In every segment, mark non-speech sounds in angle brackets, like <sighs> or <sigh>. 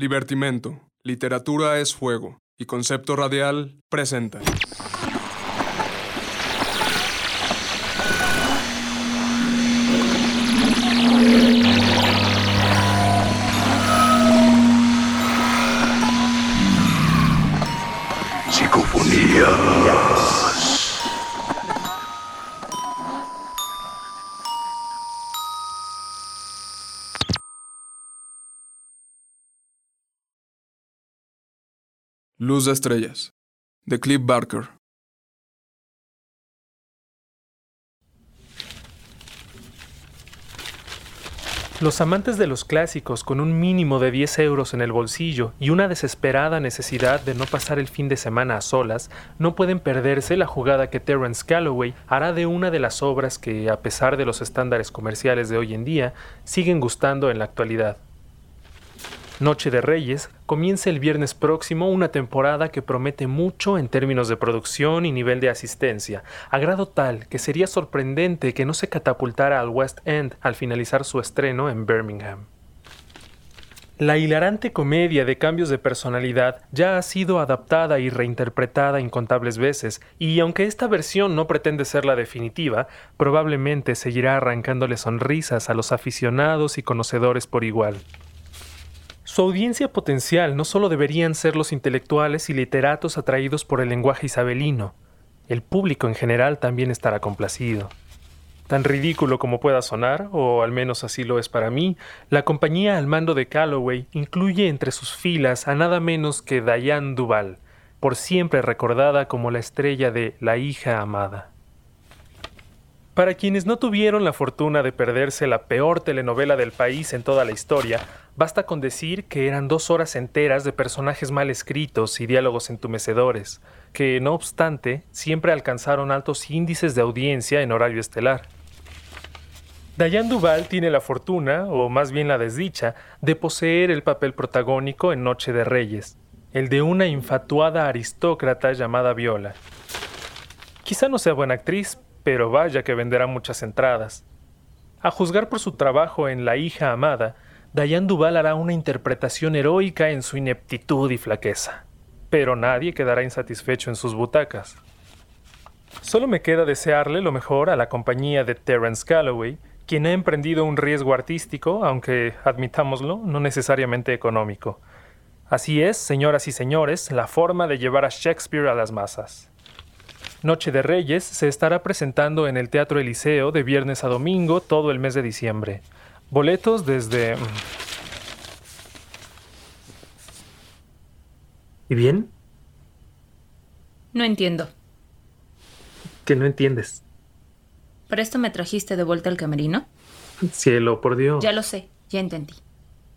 Libertimento, Literatura es Fuego y Concepto Radial presenta. Psicofonías. Luz de Estrellas, de Cliff Barker. Los amantes de los clásicos con un mínimo de 10 euros en el bolsillo y una desesperada necesidad de no pasar el fin de semana a solas no pueden perderse la jugada que Terence Calloway hará de una de las obras que, a pesar de los estándares comerciales de hoy en día, siguen gustando en la actualidad. Noche de Reyes comienza el viernes próximo una temporada que promete mucho en términos de producción y nivel de asistencia, a grado tal que sería sorprendente que no se catapultara al West End al finalizar su estreno en Birmingham. La hilarante comedia de cambios de personalidad ya ha sido adaptada y reinterpretada incontables veces, y aunque esta versión no pretende ser la definitiva, probablemente seguirá arrancándole sonrisas a los aficionados y conocedores por igual. Su audiencia potencial no solo deberían ser los intelectuales y literatos atraídos por el lenguaje isabelino, el público en general también estará complacido. Tan ridículo como pueda sonar, o al menos así lo es para mí, la compañía al mando de Calloway incluye entre sus filas a nada menos que Diane Duval, por siempre recordada como la estrella de La hija amada. Para quienes no tuvieron la fortuna de perderse la peor telenovela del país en toda la historia, basta con decir que eran dos horas enteras de personajes mal escritos y diálogos entumecedores, que, no obstante, siempre alcanzaron altos índices de audiencia en horario estelar. Diane Duval tiene la fortuna, o más bien la desdicha, de poseer el papel protagónico en Noche de Reyes, el de una infatuada aristócrata llamada Viola. Quizá no sea buena actriz, pero vaya que venderá muchas entradas. A juzgar por su trabajo en La hija amada, Diane Duval hará una interpretación heroica en su ineptitud y flaqueza, pero nadie quedará insatisfecho en sus butacas. Solo me queda desearle lo mejor a la compañía de Terence Calloway, quien ha emprendido un riesgo artístico, aunque, admitámoslo, no necesariamente económico. Así es, señoras y señores, la forma de llevar a Shakespeare a las masas. Noche de Reyes se estará presentando en el Teatro Eliseo de viernes a domingo todo el mes de diciembre. Boletos desde... Mm. ¿Y bien? No entiendo. ¿Que no entiendes? ¿Para esto me trajiste de vuelta al camerino? Cielo, por Dios. Ya lo sé, ya entendí.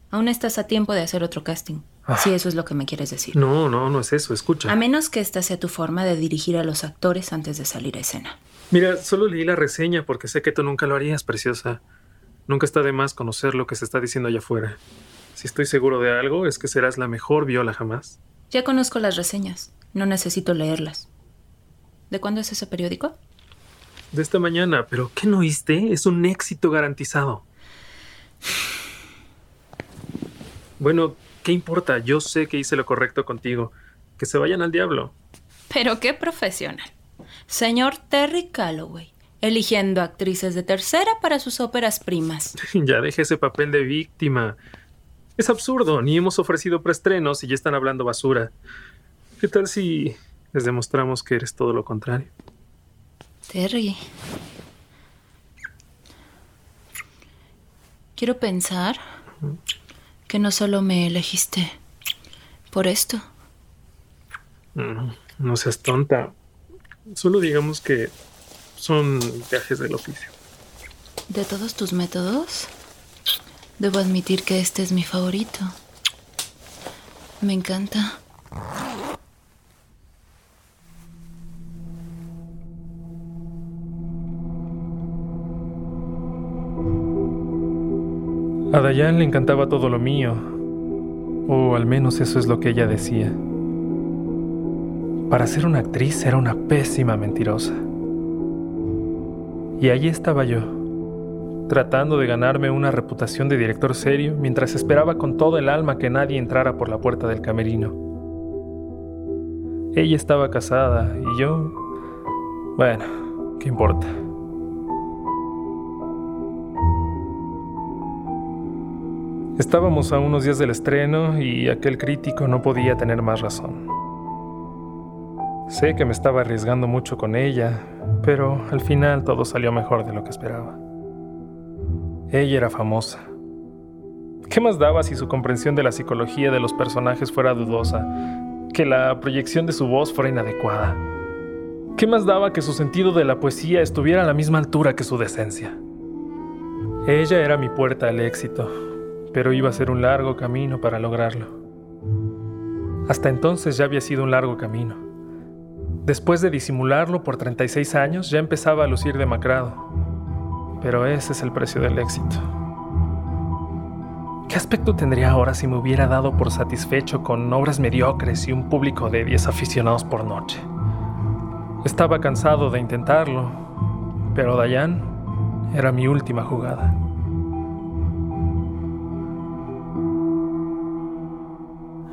Aún estás a tiempo de hacer otro casting. Ah. Si eso es lo que me quieres decir. No, no, no es eso, escucha. A menos que esta sea tu forma de dirigir a los actores antes de salir a escena. Mira, solo leí la reseña porque sé que tú nunca lo harías, preciosa. Nunca está de más conocer lo que se está diciendo allá afuera. Si estoy seguro de algo, es que serás la mejor viola jamás. Ya conozco las reseñas. No necesito leerlas. ¿De cuándo es ese periódico? De esta mañana, pero ¿qué no oíste? Es un éxito garantizado. Bueno, ¿qué importa? Yo sé que hice lo correcto contigo. Que se vayan al diablo. Pero qué profesional. Señor Terry Calloway, eligiendo actrices de tercera para sus óperas primas. <laughs> ya deje ese papel de víctima. Es absurdo, ni hemos ofrecido preestrenos y ya están hablando basura. ¿Qué tal si les demostramos que eres todo lo contrario? Terry. Quiero pensar que no solo me elegiste por esto. No, no seas tonta. Solo digamos que son viajes del oficio. De todos tus métodos, debo admitir que este es mi favorito. Me encanta. A Dayan le encantaba todo lo mío, o al menos eso es lo que ella decía. Para ser una actriz era una pésima mentirosa. Y allí estaba yo, tratando de ganarme una reputación de director serio mientras esperaba con todo el alma que nadie entrara por la puerta del camerino. Ella estaba casada y yo... Bueno, ¿qué importa? Estábamos a unos días del estreno y aquel crítico no podía tener más razón. Sé que me estaba arriesgando mucho con ella, pero al final todo salió mejor de lo que esperaba. Ella era famosa. ¿Qué más daba si su comprensión de la psicología de los personajes fuera dudosa, que la proyección de su voz fuera inadecuada? ¿Qué más daba que su sentido de la poesía estuviera a la misma altura que su decencia? Ella era mi puerta al éxito, pero iba a ser un largo camino para lograrlo. Hasta entonces ya había sido un largo camino. Después de disimularlo por 36 años, ya empezaba a lucir demacrado. Pero ese es el precio del éxito. ¿Qué aspecto tendría ahora si me hubiera dado por satisfecho con obras mediocres y un público de 10 aficionados por noche? Estaba cansado de intentarlo, pero Dayan era mi última jugada.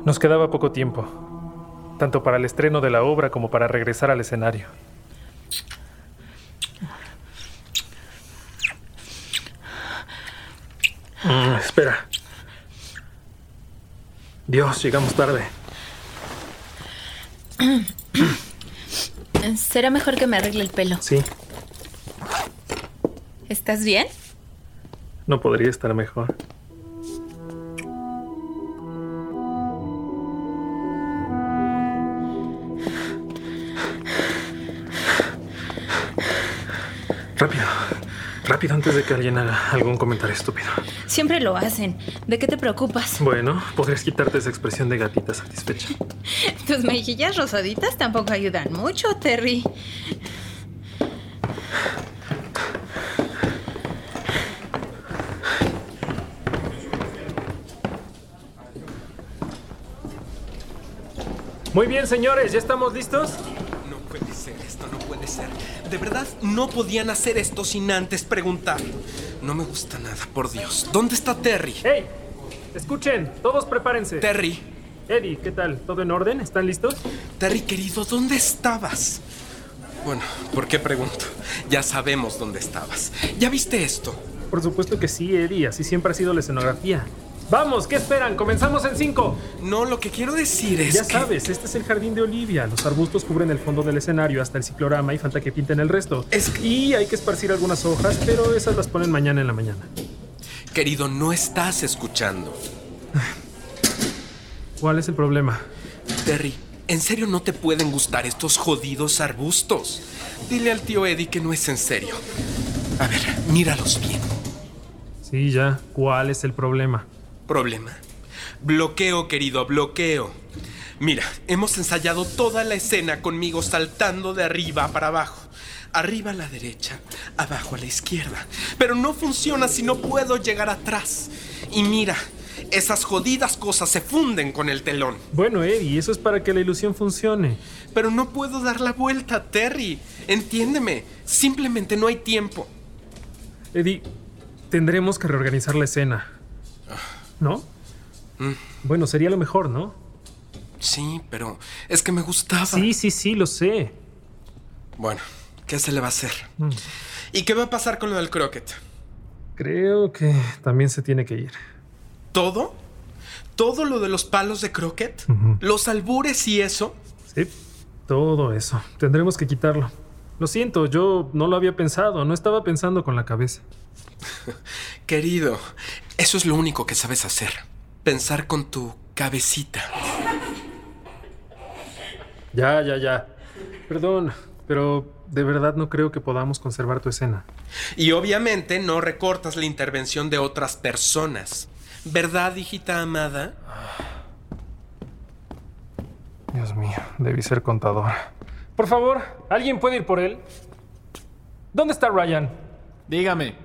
Nos quedaba poco tiempo, tanto para el estreno de la obra como para regresar al escenario. Mm, espera. Dios, llegamos tarde. <clears throat> Será mejor que me arregle el pelo. Sí, ¿Estás bien? no podría estar mejor. Antes de que alguien haga algún comentario estúpido. Siempre lo hacen. ¿De qué te preocupas? Bueno, podrías quitarte esa expresión de gatita satisfecha. <laughs> Tus mejillas rosaditas tampoco ayudan mucho, Terry. Muy bien, señores, ¿ya estamos listos? No puede ser, esto no puede ser. De verdad, no podían hacer esto sin antes preguntar. No me gusta nada, por Dios. ¿Dónde está Terry? ¡Hey! Escuchen, todos prepárense. Terry, Eddie, ¿qué tal? ¿Todo en orden? ¿Están listos? Terry querido, ¿dónde estabas? Bueno, ¿por qué pregunto? Ya sabemos dónde estabas. ¿Ya viste esto? Por supuesto que sí, Eddie. Así siempre ha sido la escenografía. Vamos, ¿qué esperan? Comenzamos en cinco. No, lo que quiero decir es Ya que... sabes, este es el jardín de Olivia. Los arbustos cubren el fondo del escenario hasta el ciclorama y falta que pinten el resto. Es que- Y hay que esparcir algunas hojas, pero esas las ponen mañana en la mañana. Querido, no estás escuchando. <sighs> ¿Cuál es el problema? Terry, ¿en serio no te pueden gustar estos jodidos arbustos? Dile al tío Eddie que no es en serio. A ver, míralos bien. Sí, ya. ¿Cuál es el problema? Problema. Bloqueo, querido, bloqueo. Mira, hemos ensayado toda la escena conmigo saltando de arriba para abajo. Arriba a la derecha, abajo a la izquierda. Pero no funciona si no puedo llegar atrás. Y mira, esas jodidas cosas se funden con el telón. Bueno, Eddie, eso es para que la ilusión funcione. Pero no puedo dar la vuelta, Terry. Entiéndeme, simplemente no hay tiempo. Eddie, tendremos que reorganizar la escena. ¿No? Bueno, sería lo mejor, ¿no? Sí, pero es que me gustaba. Sí, sí, sí, lo sé. Bueno, ¿qué se le va a hacer? ¿Y qué va a pasar con lo del croquet? Creo que también se tiene que ir. ¿Todo? ¿Todo lo de los palos de croquet? ¿Los albures y eso? Sí, todo eso. Tendremos que quitarlo. Lo siento, yo no lo había pensado, no estaba pensando con la cabeza. <laughs> Querido, eso es lo único que sabes hacer. Pensar con tu cabecita. Ya, ya, ya. Perdón, pero de verdad no creo que podamos conservar tu escena. Y obviamente no recortas la intervención de otras personas. ¿Verdad, hijita amada? Dios mío, debí ser contador. Por favor, ¿alguien puede ir por él? ¿Dónde está Ryan? Dígame.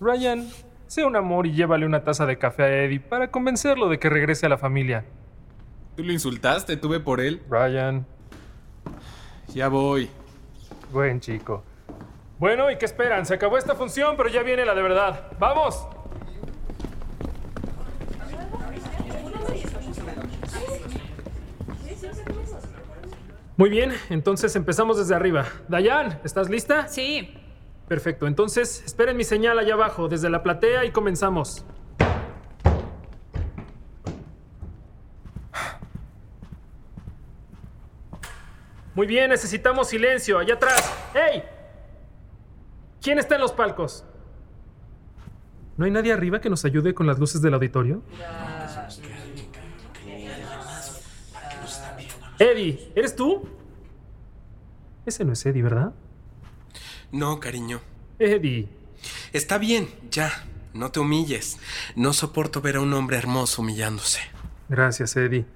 Ryan, sea un amor y llévale una taza de café a Eddie para convencerlo de que regrese a la familia. ¿Tú lo insultaste? Tuve por él. Ryan, Ya voy. buen chico. Bueno, ¿y qué esperan? Se acabó esta función, pero ya viene la de verdad. ¡Vamos! Muy bien, entonces empezamos desde arriba. Dayan, ¿estás lista? Sí. Perfecto, entonces esperen mi señal allá abajo, desde la platea y comenzamos. Muy bien, necesitamos silencio, allá atrás. ¡Hey! ¿Quién está en los palcos? ¿No hay nadie arriba que nos ayude con las luces del auditorio? Eddie, ¿eres tú? Ese no es Eddie, ¿verdad? No, cariño. Eddie. Está bien, ya. No te humilles. No soporto ver a un hombre hermoso humillándose. Gracias, Eddie.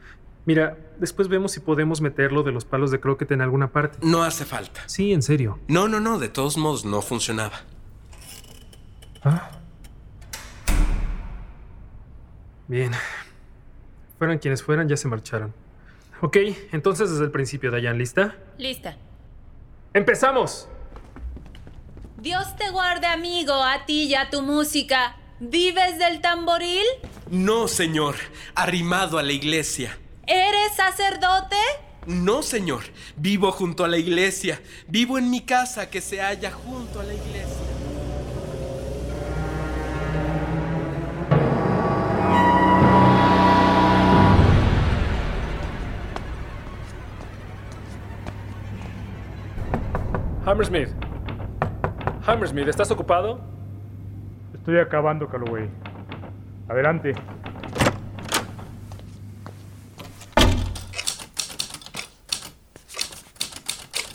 Mira, después vemos si podemos meterlo de los palos de croquet en alguna parte. No hace falta. Sí, en serio. No, no, no. De todos modos, no funcionaba. Ah. Bien. Fueran quienes fueran, ya se marcharon. Ok, entonces desde el principio, Dayan, ¿lista? Lista. ¡Empezamos! Dios te guarde, amigo, a ti y a tu música. ¿Vives del tamboril? No, señor. Arrimado a la iglesia. ¿Eres sacerdote? No, señor. Vivo junto a la iglesia. Vivo en mi casa que se halla junto a la iglesia. Hammersmith. Hammersmith, ¿estás ocupado? Estoy acabando, Calloway. Adelante.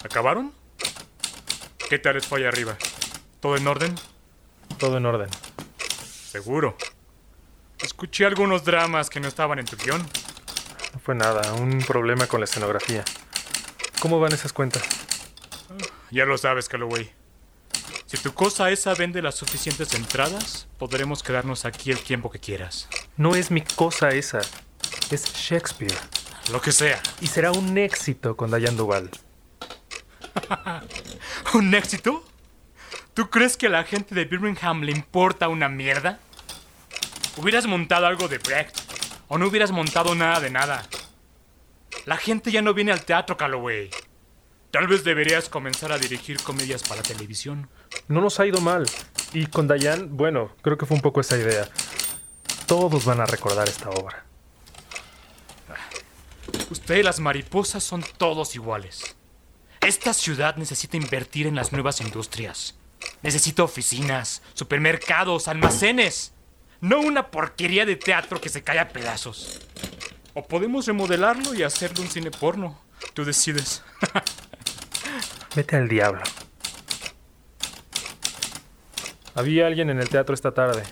¿Acabaron? ¿Qué tal fue allá arriba? ¿Todo en orden? Todo en orden. Seguro. Escuché algunos dramas que no estaban en tu guion. No fue nada, un problema con la escenografía. ¿Cómo van esas cuentas? Ya lo sabes, Calloway. Si tu cosa esa vende las suficientes entradas, podremos quedarnos aquí el tiempo que quieras. No es mi cosa esa, es Shakespeare. Lo que sea. Y será un éxito con Dayan Duval. <laughs> ¿Un éxito? ¿Tú crees que a la gente de Birmingham le importa una mierda? Hubieras montado algo de Brecht, o no hubieras montado nada de nada. La gente ya no viene al teatro, Calloway. Tal vez deberías comenzar a dirigir comedias para televisión. No nos ha ido mal. Y con Dayan, bueno, creo que fue un poco esa idea. Todos van a recordar esta obra. Usted y las mariposas son todos iguales. Esta ciudad necesita invertir en las nuevas industrias. Necesita oficinas, supermercados, almacenes. No una porquería de teatro que se cae a pedazos. O podemos remodelarlo y hacerlo un cine porno. Tú decides. <laughs> Vete al diablo. Había alguien en el teatro esta tarde.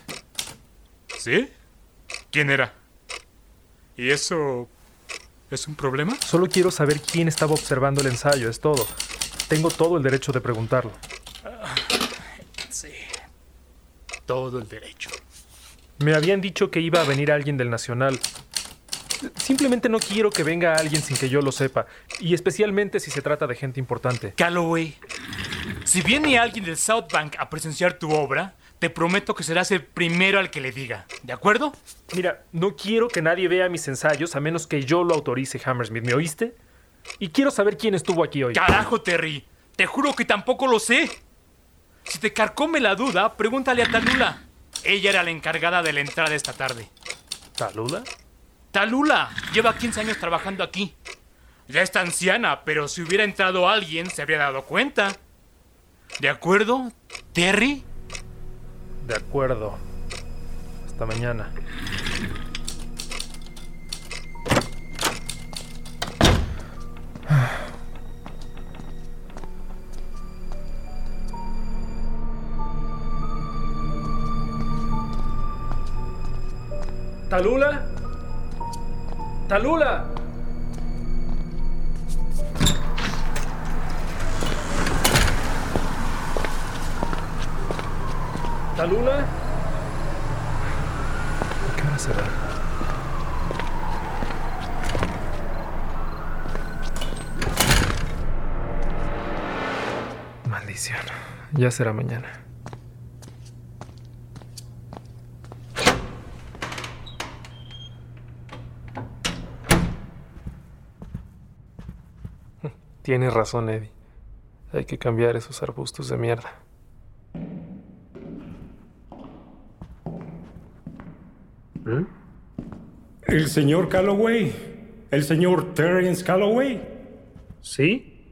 ¿Sí? ¿Quién era? ¿Y eso es un problema? Solo quiero saber quién estaba observando el ensayo, es todo. Tengo todo el derecho de preguntarlo. Sí. Todo el derecho. Me habían dicho que iba a venir alguien del Nacional. Simplemente no quiero que venga alguien sin que yo lo sepa, y especialmente si se trata de gente importante. Calloway, si viene alguien del South Bank a presenciar tu obra, te prometo que serás el primero al que le diga. ¿De acuerdo? Mira, no quiero que nadie vea mis ensayos a menos que yo lo autorice, Hammersmith. ¿Me oíste? Y quiero saber quién estuvo aquí hoy. Carajo, Terry. Te juro que tampoco lo sé. Si te carcome la duda, pregúntale a Talula. Ella era la encargada de la entrada esta tarde. ¿Talula? Talula lleva 15 años trabajando aquí. Ya está anciana, pero si hubiera entrado alguien se habría dado cuenta. ¿De acuerdo, Terry? De acuerdo. Hasta mañana. ¿Talula? ¿Talula? ¿Talula? ¿Qué hora será? Maldición. Ya será mañana. Tienes razón, Eddie. Hay que cambiar esos arbustos de mierda. El señor Calloway. El señor Terence Calloway. ¿Sí?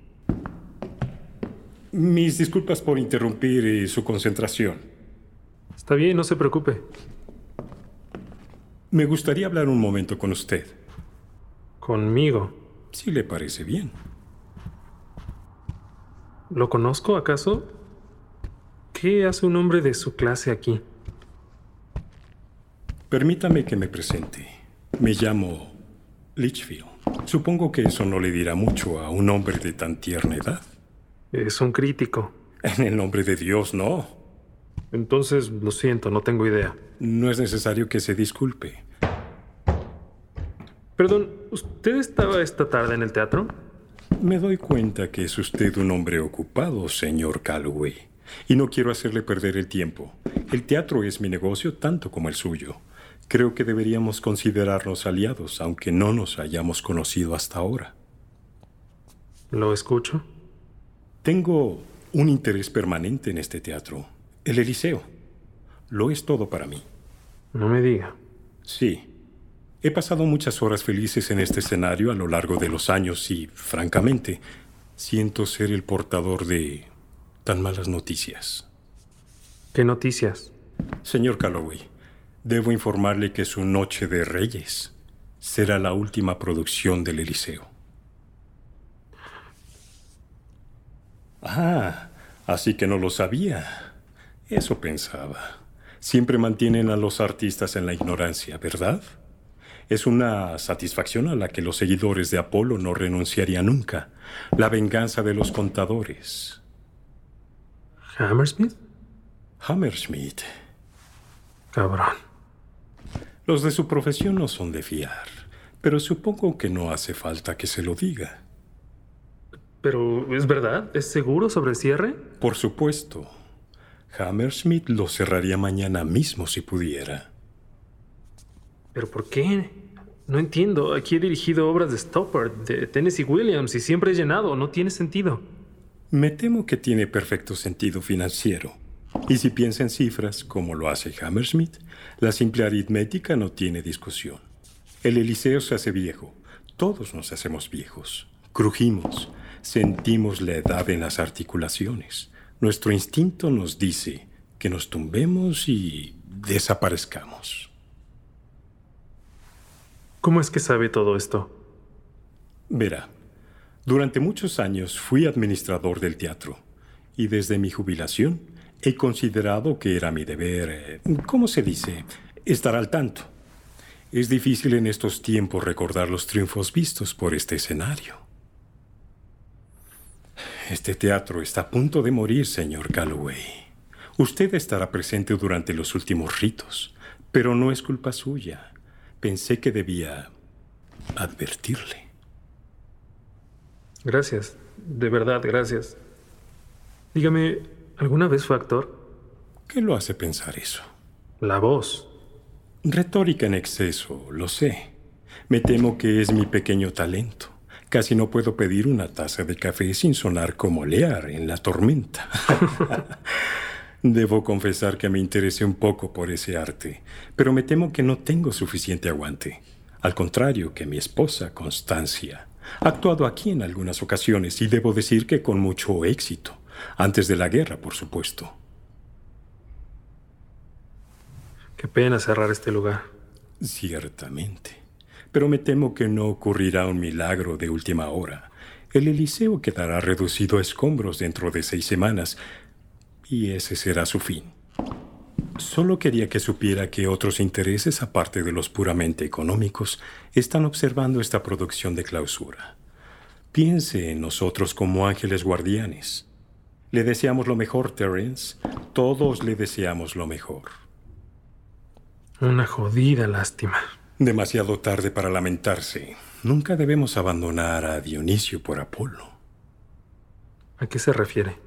Mis disculpas por interrumpir eh, su concentración. Está bien, no se preocupe. Me gustaría hablar un momento con usted, ¿Conmigo? si le parece bien. ¿Lo conozco acaso? ¿Qué hace un hombre de su clase aquí? Permítame que me presente. Me llamo Litchfield. Supongo que eso no le dirá mucho a un hombre de tan tierna edad. Es un crítico. En el nombre de Dios, no. Entonces, lo siento, no tengo idea. No es necesario que se disculpe. Perdón, ¿usted estaba esta tarde en el teatro? Me doy cuenta que es usted un hombre ocupado, señor Calloway. Y no quiero hacerle perder el tiempo. El teatro es mi negocio tanto como el suyo. Creo que deberíamos considerarnos aliados, aunque no nos hayamos conocido hasta ahora. Lo escucho. Tengo un interés permanente en este teatro, el Eliseo. Lo es todo para mí. No me diga. Sí. He pasado muchas horas felices en este escenario a lo largo de los años y, francamente, siento ser el portador de tan malas noticias. ¿Qué noticias? Señor Calloway, debo informarle que su Noche de Reyes será la última producción del Eliseo. Ah, así que no lo sabía. Eso pensaba. Siempre mantienen a los artistas en la ignorancia, ¿verdad? Es una satisfacción a la que los seguidores de Apolo no renunciarían nunca. La venganza de los contadores. ¿Hammersmith? Hammersmith. Cabrón. Los de su profesión no son de fiar, pero supongo que no hace falta que se lo diga. Pero, ¿es verdad? ¿Es seguro sobre el cierre? Por supuesto. Hammersmith lo cerraría mañana mismo si pudiera. ¿Pero por qué? No entiendo. Aquí he dirigido obras de Stoppard, de Tennessee Williams y siempre he llenado. No tiene sentido. Me temo que tiene perfecto sentido financiero. Y si piensa en cifras, como lo hace Hammersmith, la simple aritmética no tiene discusión. El Eliseo se hace viejo. Todos nos hacemos viejos. Crujimos. Sentimos la edad en las articulaciones. Nuestro instinto nos dice que nos tumbemos y desaparezcamos. ¿Cómo es que sabe todo esto? Verá, durante muchos años fui administrador del teatro y desde mi jubilación he considerado que era mi deber, eh, ¿cómo se dice?, estar al tanto. Es difícil en estos tiempos recordar los triunfos vistos por este escenario. Este teatro está a punto de morir, señor Calloway. Usted estará presente durante los últimos ritos, pero no es culpa suya. Pensé que debía advertirle. Gracias. De verdad, gracias. Dígame, ¿alguna vez fue actor? ¿Qué lo hace pensar eso? La voz. Retórica en exceso, lo sé. Me temo que es mi pequeño talento. Casi no puedo pedir una taza de café sin sonar como Lear en la tormenta. <laughs> Debo confesar que me interesé un poco por ese arte, pero me temo que no tengo suficiente aguante. Al contrario que mi esposa, Constancia. Ha actuado aquí en algunas ocasiones y debo decir que con mucho éxito. Antes de la guerra, por supuesto. Qué pena cerrar este lugar. Ciertamente. Pero me temo que no ocurrirá un milagro de última hora. El Eliseo quedará reducido a escombros dentro de seis semanas y ese será su fin. Solo quería que supiera que otros intereses, aparte de los puramente económicos, están observando esta producción de clausura. Piense en nosotros como ángeles guardianes. Le deseamos lo mejor, Terence. Todos le deseamos lo mejor. Una jodida lástima. Demasiado tarde para lamentarse. Nunca debemos abandonar a Dionisio por Apolo. ¿A qué se refiere?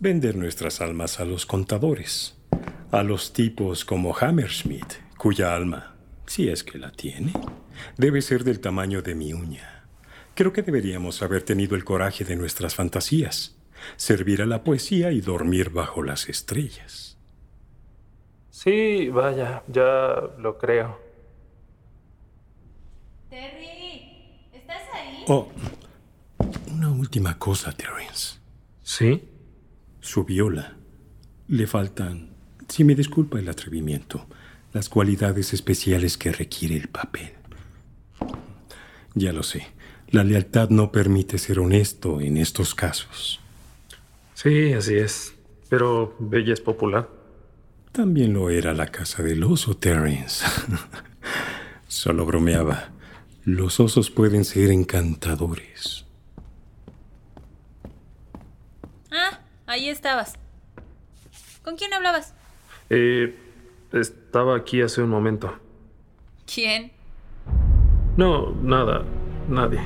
Vender nuestras almas a los contadores, a los tipos como Hammersmith, cuya alma, si es que la tiene, debe ser del tamaño de mi uña. Creo que deberíamos haber tenido el coraje de nuestras fantasías, servir a la poesía y dormir bajo las estrellas. Sí, vaya, ya lo creo. Terry, ¿estás ahí? Oh, una última cosa, Terence. ¿Sí? Su viola. Le faltan, si me disculpa el atrevimiento, las cualidades especiales que requiere el papel. Ya lo sé, la lealtad no permite ser honesto en estos casos. Sí, así es. Pero Bella es popular. También lo era la casa del oso, Terence. <laughs> Solo bromeaba. Los osos pueden ser encantadores. Ah, ahí estabas. ¿Con quién hablabas? Eh, estaba aquí hace un momento. ¿Quién? No, nada, nadie.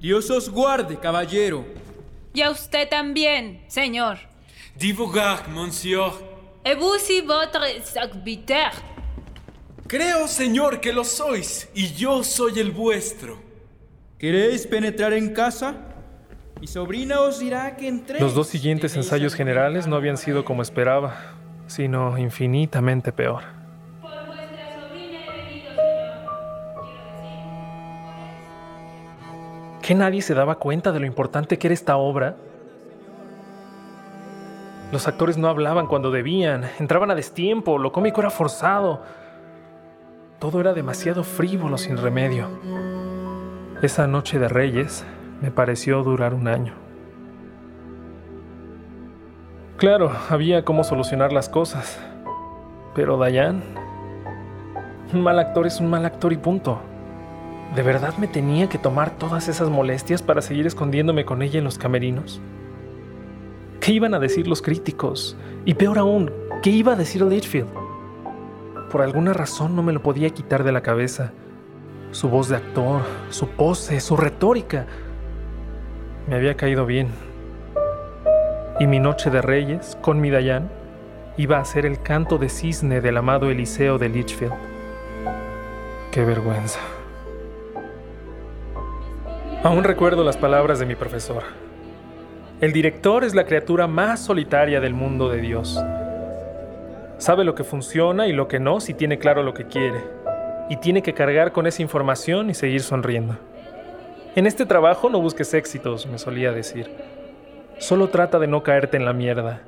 Dios os guarde, caballero. Y a usted también, señor. Divulgar, monsieur. Et vous y votre serviteur. Creo, señor, que lo sois, y yo soy el vuestro. ¿Queréis penetrar en casa? Mi sobrina os dirá que entréis. Los dos siguientes ensayos generales no habían sido como esperaba, sino infinitamente peor. Por vuestra sobrina he venido, señor. Quiero decir, ¿Que nadie se daba cuenta de lo importante que era esta obra? Los actores no hablaban cuando debían, entraban a destiempo, lo cómico era forzado. Todo era demasiado frívolo sin remedio. Esa noche de Reyes me pareció durar un año. Claro, había cómo solucionar las cosas. Pero Dayan, un mal actor es un mal actor y punto. ¿De verdad me tenía que tomar todas esas molestias para seguir escondiéndome con ella en los camerinos? ¿Qué iban a decir los críticos? Y peor aún, ¿qué iba a decir Litchfield? Por alguna razón no me lo podía quitar de la cabeza. Su voz de actor, su pose, su retórica. Me había caído bien. Y mi noche de reyes, con mi Dayan, iba a ser el canto de cisne del amado Eliseo de Litchfield. Qué vergüenza. Aún recuerdo las palabras de mi profesor. El director es la criatura más solitaria del mundo de Dios. Sabe lo que funciona y lo que no si tiene claro lo que quiere. Y tiene que cargar con esa información y seguir sonriendo. En este trabajo no busques éxitos, me solía decir. Solo trata de no caerte en la mierda.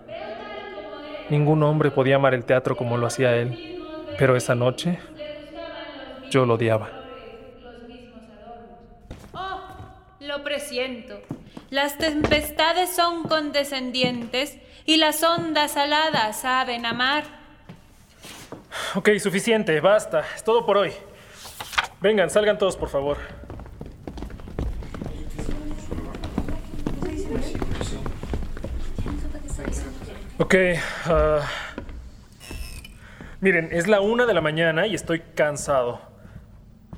Ningún hombre podía amar el teatro como lo hacía él. Pero esa noche yo lo odiaba. Oh, presiento. Las tempestades son condescendientes y las ondas aladas saben amar. Ok, suficiente, basta. Es todo por hoy. Vengan, salgan todos, por favor. Ok. ah, miren, es la una de la mañana y estoy cansado.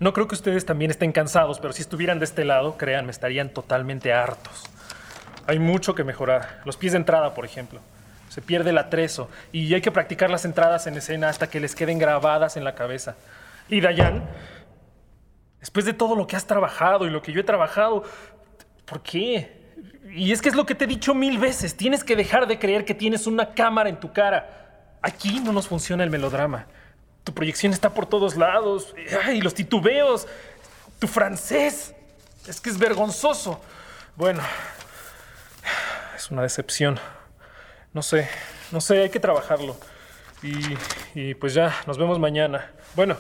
No creo que ustedes también estén cansados, pero si estuvieran de este lado, créanme, estarían totalmente hartos. Hay mucho que mejorar. Los pies de entrada, por ejemplo. Se pierde el atrezo y hay que practicar las entradas en escena hasta que les queden grabadas en la cabeza. Y Dayan, después de todo lo que has trabajado y lo que yo he trabajado, ¿por qué? Y es que es lo que te he dicho mil veces. Tienes que dejar de creer que tienes una cámara en tu cara. Aquí no nos funciona el melodrama. Tu proyección está por todos lados. ¡Ay, los titubeos! Tu francés. Es que es vergonzoso. Bueno, es una decepción. No sé, no sé, hay que trabajarlo. Y, y pues ya, nos vemos mañana. Bueno,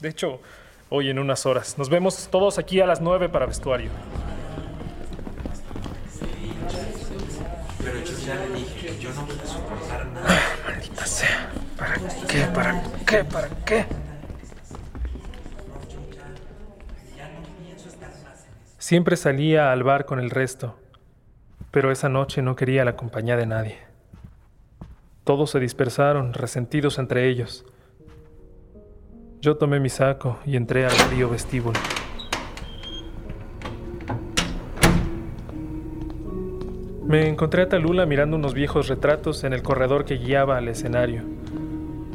de hecho, hoy en unas horas. Nos vemos todos aquí a las nueve para vestuario. Maldita sea. ¿Para qué? ¿Para qué? ¿Para qué? Siempre salía al bar con el resto, pero esa noche no quería la compañía de nadie. Todos se dispersaron, resentidos entre ellos. Yo tomé mi saco y entré al frío vestíbulo. Me encontré a Talula mirando unos viejos retratos en el corredor que guiaba al escenario.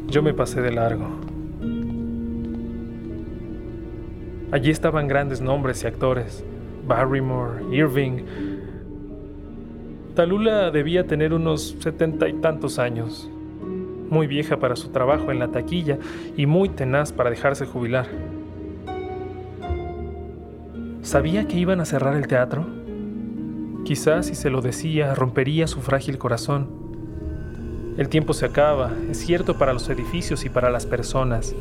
Yo me pasé de largo. Allí estaban grandes nombres y actores. Barrymore, Irving. Talula debía tener unos setenta y tantos años. Muy vieja para su trabajo en la taquilla y muy tenaz para dejarse jubilar. ¿Sabía que iban a cerrar el teatro? Quizás si se lo decía rompería su frágil corazón. El tiempo se acaba, es cierto para los edificios y para las personas,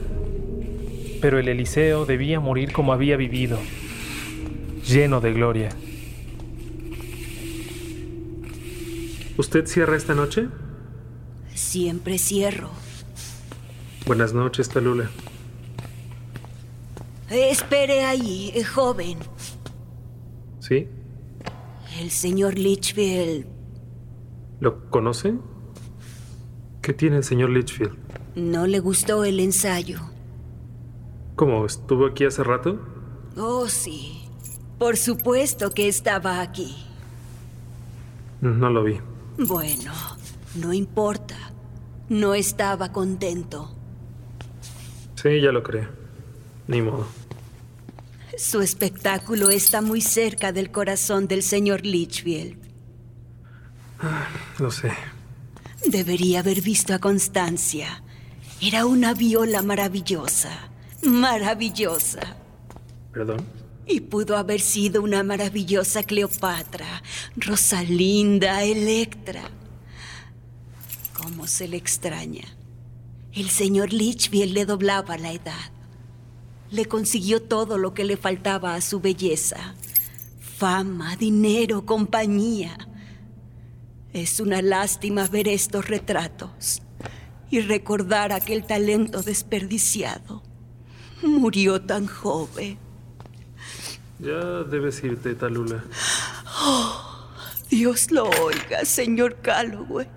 pero el Eliseo debía morir como había vivido, lleno de gloria. ¿Usted cierra esta noche? Siempre cierro. Buenas noches, Talula. Espere ahí, eh, joven. ¿Sí? El señor Litchfield. ¿Lo conoce? ¿Qué tiene el señor Litchfield? ¿No le gustó el ensayo? ¿Cómo? ¿Estuvo aquí hace rato? Oh, sí. Por supuesto que estaba aquí. No lo vi. Bueno, no importa. No estaba contento. Sí, ya lo creo. Ni modo. Su espectáculo está muy cerca del corazón del señor Litchfield. Lo sé. Debería haber visto a Constancia. Era una viola maravillosa. Maravillosa. ¿Perdón? Y pudo haber sido una maravillosa Cleopatra, Rosalinda, Electra. ¿Cómo se le extraña? El señor Litchfield le doblaba la edad. Le consiguió todo lo que le faltaba a su belleza. Fama, dinero, compañía. Es una lástima ver estos retratos y recordar aquel talento desperdiciado. Murió tan joven. Ya debes irte, Talula. Oh, Dios lo oiga, señor Calloway.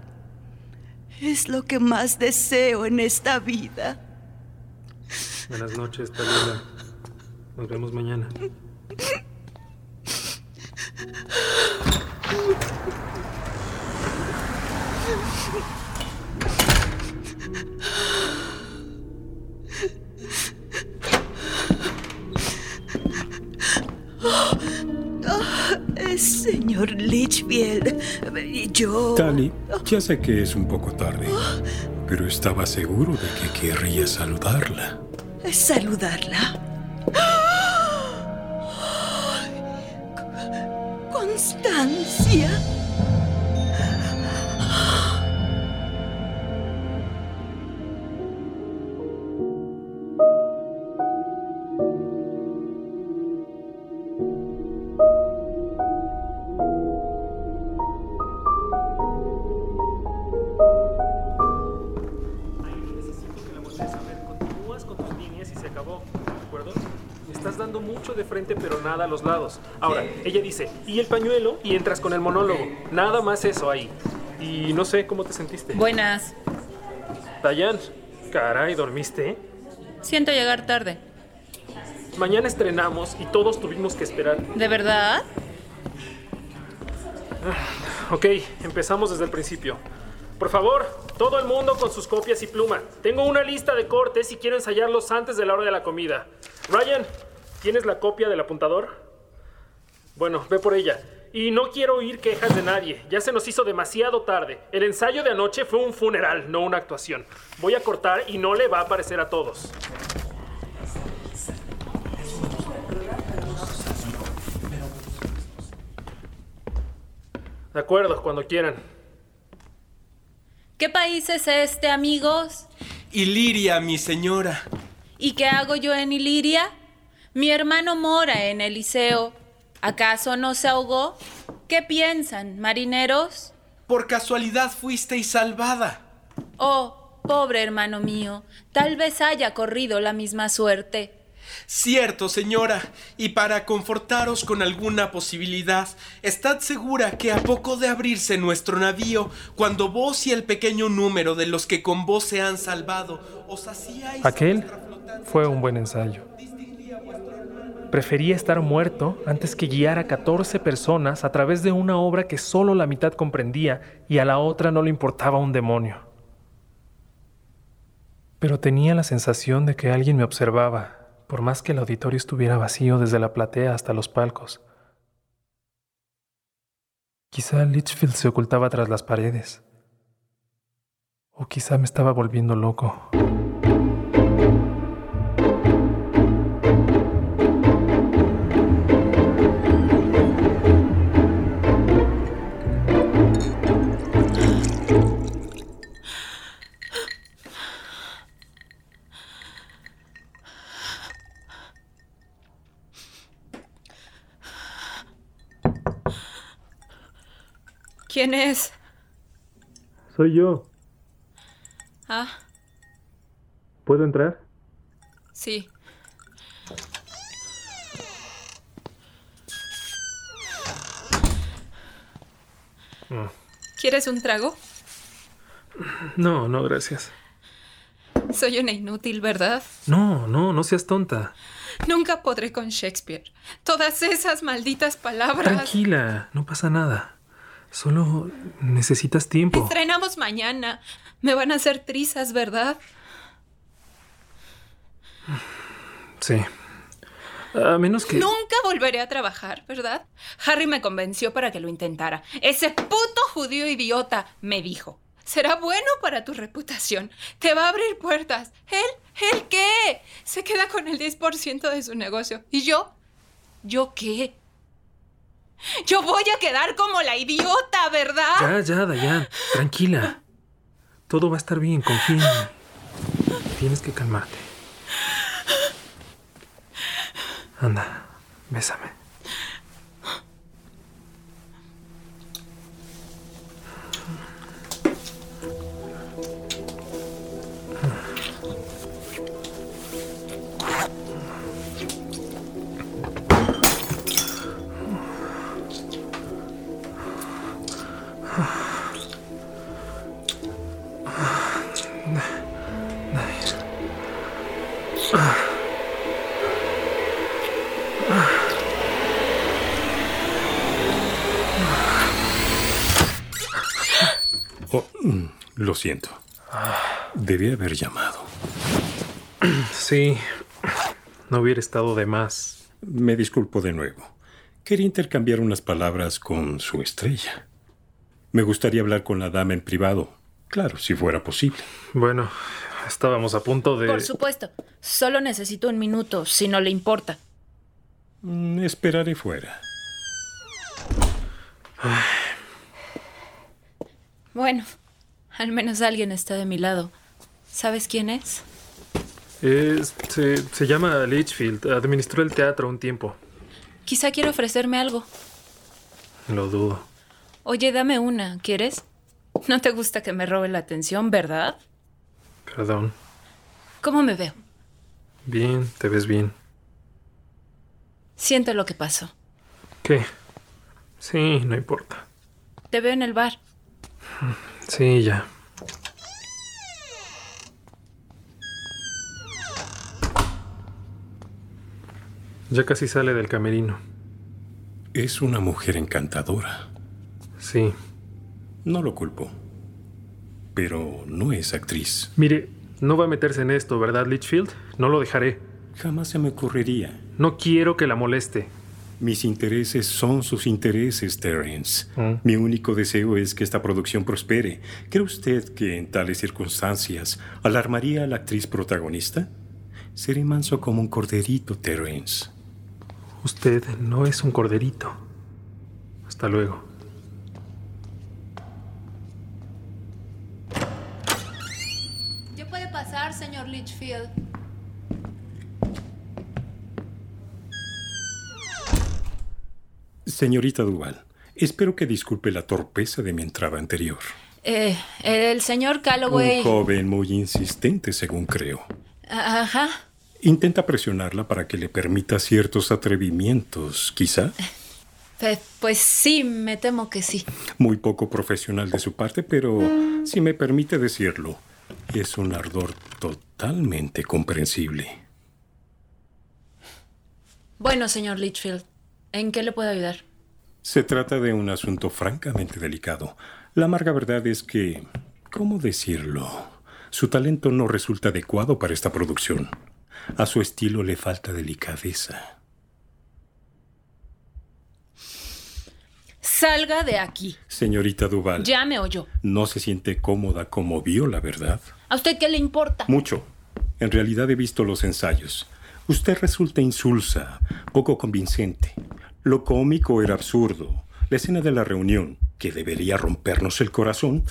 Es lo que más deseo en esta vida. Buenas noches, Talula. Nos vemos mañana. Oh, señor Litchfield, yo... Tali, ya sé que es un poco tarde, pero estaba seguro de que querría saludarla. ¿Saludarla? Los lados. Ahora, ella dice, ¿y el pañuelo? Y entras con el monólogo. Nada más eso ahí. Y no sé cómo te sentiste. Buenas. Dayan, caray, ¿dormiste? Siento llegar tarde. Mañana estrenamos y todos tuvimos que esperar. ¿De verdad? Ok, empezamos desde el principio. Por favor, todo el mundo con sus copias y pluma. Tengo una lista de cortes y quiero ensayarlos antes de la hora de la comida. Ryan, ¿tienes la copia del apuntador? Bueno, ve por ella. Y no quiero oír quejas de nadie. Ya se nos hizo demasiado tarde. El ensayo de anoche fue un funeral, no una actuación. Voy a cortar y no le va a parecer a todos. De acuerdo, cuando quieran. ¿Qué país es este, amigos? Iliria, mi señora. ¿Y qué hago yo en Iliria? Mi hermano mora en Eliseo. ¿Acaso no se ahogó? ¿Qué piensan, marineros? Por casualidad fuisteis salvada. Oh, pobre hermano mío, tal vez haya corrido la misma suerte. Cierto, señora, y para confortaros con alguna posibilidad, estad segura que a poco de abrirse nuestro navío, cuando vos y el pequeño número de los que con vos se han salvado, os hacíais... Aquel fue un buen ensayo. Prefería estar muerto antes que guiar a 14 personas a través de una obra que solo la mitad comprendía y a la otra no le importaba un demonio. Pero tenía la sensación de que alguien me observaba por más que el auditorio estuviera vacío desde la platea hasta los palcos. Quizá Litchfield se ocultaba tras las paredes. O quizá me estaba volviendo loco. ¿Quién es? Soy yo. Ah, ¿Puedo entrar? sí. Mm. ¿Quieres un trago? No, no, gracias. Soy una inútil, ¿verdad? No, no, no seas tonta. Nunca podré con Shakespeare. Todas esas malditas palabras. Tranquila, no pasa nada. Solo necesitas tiempo. Estrenamos mañana. Me van a hacer trizas, ¿verdad? Sí. A menos que... Nunca volveré a trabajar, ¿verdad? Harry me convenció para que lo intentara. Ese puto judío idiota me dijo. Será bueno para tu reputación. Te va a abrir puertas. ¿Él? ¿Él qué? Se queda con el 10% de su negocio. ¿Y yo? ¿Yo qué? Yo voy a quedar como la idiota, ¿verdad? Ya, ya, Dayan. Tranquila. Todo va a estar bien, confía en. Tienes que calmarte. Anda, bésame. Siento. Debí haber llamado. Sí, no hubiera estado de más. Me disculpo de nuevo. Quería intercambiar unas palabras con su estrella. Me gustaría hablar con la dama en privado. Claro, si fuera posible. Bueno, estábamos a punto de... Por supuesto. Solo necesito un minuto, si no le importa. Mm, esperaré fuera. Bueno, al menos alguien está de mi lado. ¿Sabes quién es? Es- se, se llama Litchfield. Administró el teatro un tiempo. Quizá quiere ofrecerme algo. Lo dudo. Oye, dame una, ¿quieres? No te gusta que me robe la atención, ¿verdad? Perdón. ¿Cómo me veo? Bien, te ves bien. Siento lo que pasó. ¿Qué? Sí, no importa. Te veo en el bar. <laughs> Sí, ya. Ya casi sale del camerino. Es una mujer encantadora. Sí. No lo culpo. Pero no es actriz. Mire, no va a meterse en esto, ¿verdad, Litchfield? No lo dejaré. Jamás se me ocurriría. No quiero que la moleste. Mis intereses son sus intereses, Terence. Mm. Mi único deseo es que esta producción prospere. ¿Cree usted que en tales circunstancias alarmaría a la actriz protagonista? Seré manso como un corderito, Terence. Usted no es un corderito. Hasta luego. Ya puede pasar, señor Litchfield. Señorita Duval, espero que disculpe la torpeza de mi entrada anterior. Eh, el señor Calloway. Un joven muy insistente, según creo. Ajá. Intenta presionarla para que le permita ciertos atrevimientos, quizá. Pe- Pues sí, me temo que sí. Muy poco profesional de su parte, pero si me permite decirlo, es un ardor totalmente comprensible. Bueno, señor Litchfield, ¿en qué le puedo ayudar? Se trata de un asunto francamente delicado. La amarga verdad es que, ¿cómo decirlo? Su talento no resulta adecuado para esta producción. A su estilo le falta delicadeza. Salga de aquí. Señorita Duval, Ya me oyó. no se siente cómoda como vio la verdad. ¿A usted qué le importa? Mucho. En realidad he visto los ensayos. Usted resulta insulsa, poco convincente. Lo cómico era absurdo. La escena de la reunión, que debería rompernos el corazón,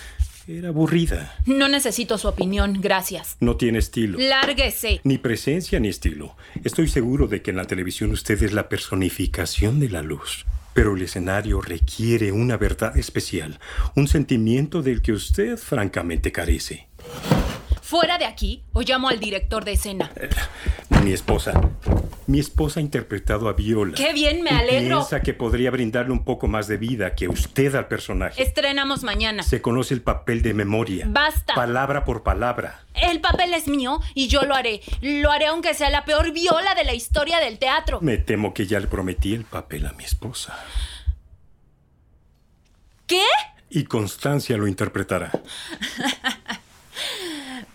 era aburrida. No necesito su opinión, gracias. No tiene estilo. Lárguese. Ni presencia ni estilo. Estoy seguro de que en la televisión usted es la personificación de la luz. Pero el escenario requiere una verdad especial, un sentimiento del que usted francamente carece. Fuera de aquí o llamo al director de escena. Mi esposa. Mi esposa ha interpretado a Viola. ¡Qué bien, me alegro! Piensa que podría brindarle un poco más de vida que usted al personaje. Estrenamos mañana. Se conoce el papel de memoria. Basta. Palabra por palabra. El papel es mío y yo lo haré. Lo haré aunque sea la peor viola de la historia del teatro. Me temo que ya le prometí el papel a mi esposa. ¿Qué? Y Constancia lo interpretará. <laughs>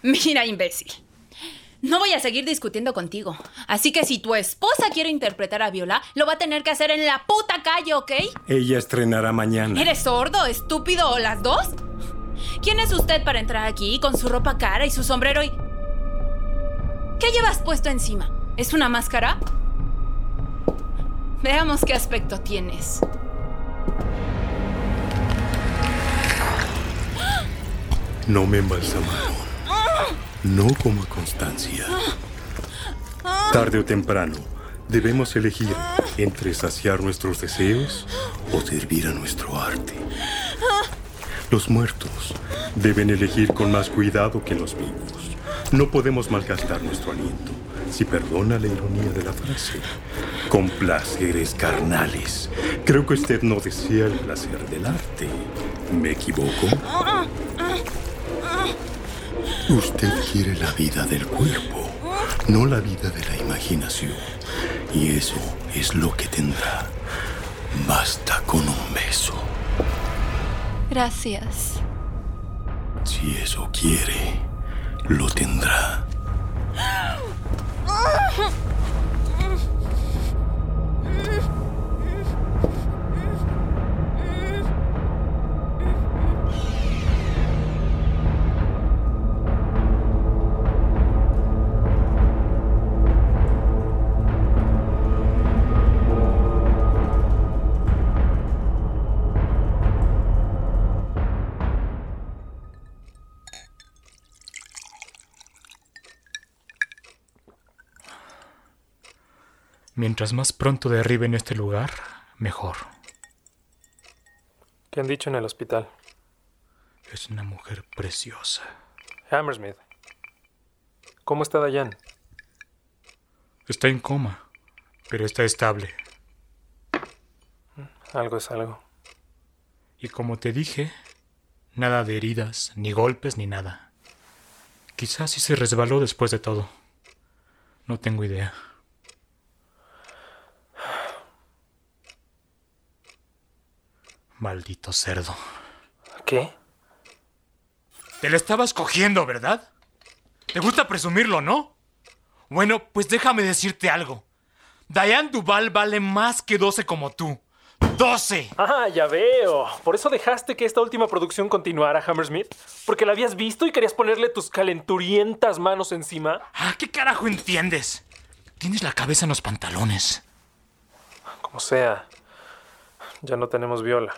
Mira, imbécil. No voy a seguir discutiendo contigo. Así que si tu esposa quiere interpretar a Viola, lo va a tener que hacer en la puta calle, ¿ok? Ella estrenará mañana. ¿Eres sordo, estúpido o las dos? ¿Quién es usted para entrar aquí con su ropa cara y su sombrero y... ¿Qué llevas puesto encima? ¿Es una máscara? Veamos qué aspecto tienes. No me embalsamaron. No como Constancia. Tarde o temprano, debemos elegir entre saciar nuestros deseos o servir a nuestro arte. Los muertos deben elegir con más cuidado que los vivos. No podemos malgastar nuestro aliento. Si perdona la ironía de la frase, con placeres carnales. Creo que usted no desea el placer del arte. ¿Me equivoco? Usted quiere la vida del cuerpo, no la vida de la imaginación. Y eso es lo que tendrá. Basta con un beso. Gracias. Si eso quiere, lo tendrá. Mientras más pronto derriben este lugar, mejor. ¿Qué han dicho en el hospital? Es una mujer preciosa. Hammersmith. ¿Cómo está Dayan? Está en coma, pero está estable. Algo es algo. Y como te dije, nada de heridas, ni golpes, ni nada. Quizás sí se resbaló después de todo. No tengo idea. Maldito cerdo. ¿Qué? Te la estabas cogiendo, ¿verdad? ¿Te gusta presumirlo, no? Bueno, pues déjame decirte algo. Diane Duval vale más que 12 como tú. ¡12! Ah, ya veo. Por eso dejaste que esta última producción continuara, Hammersmith. Porque la habías visto y querías ponerle tus calenturientas manos encima. Ah, ¿qué carajo entiendes? Tienes la cabeza en los pantalones. Como sea. Ya no tenemos viola.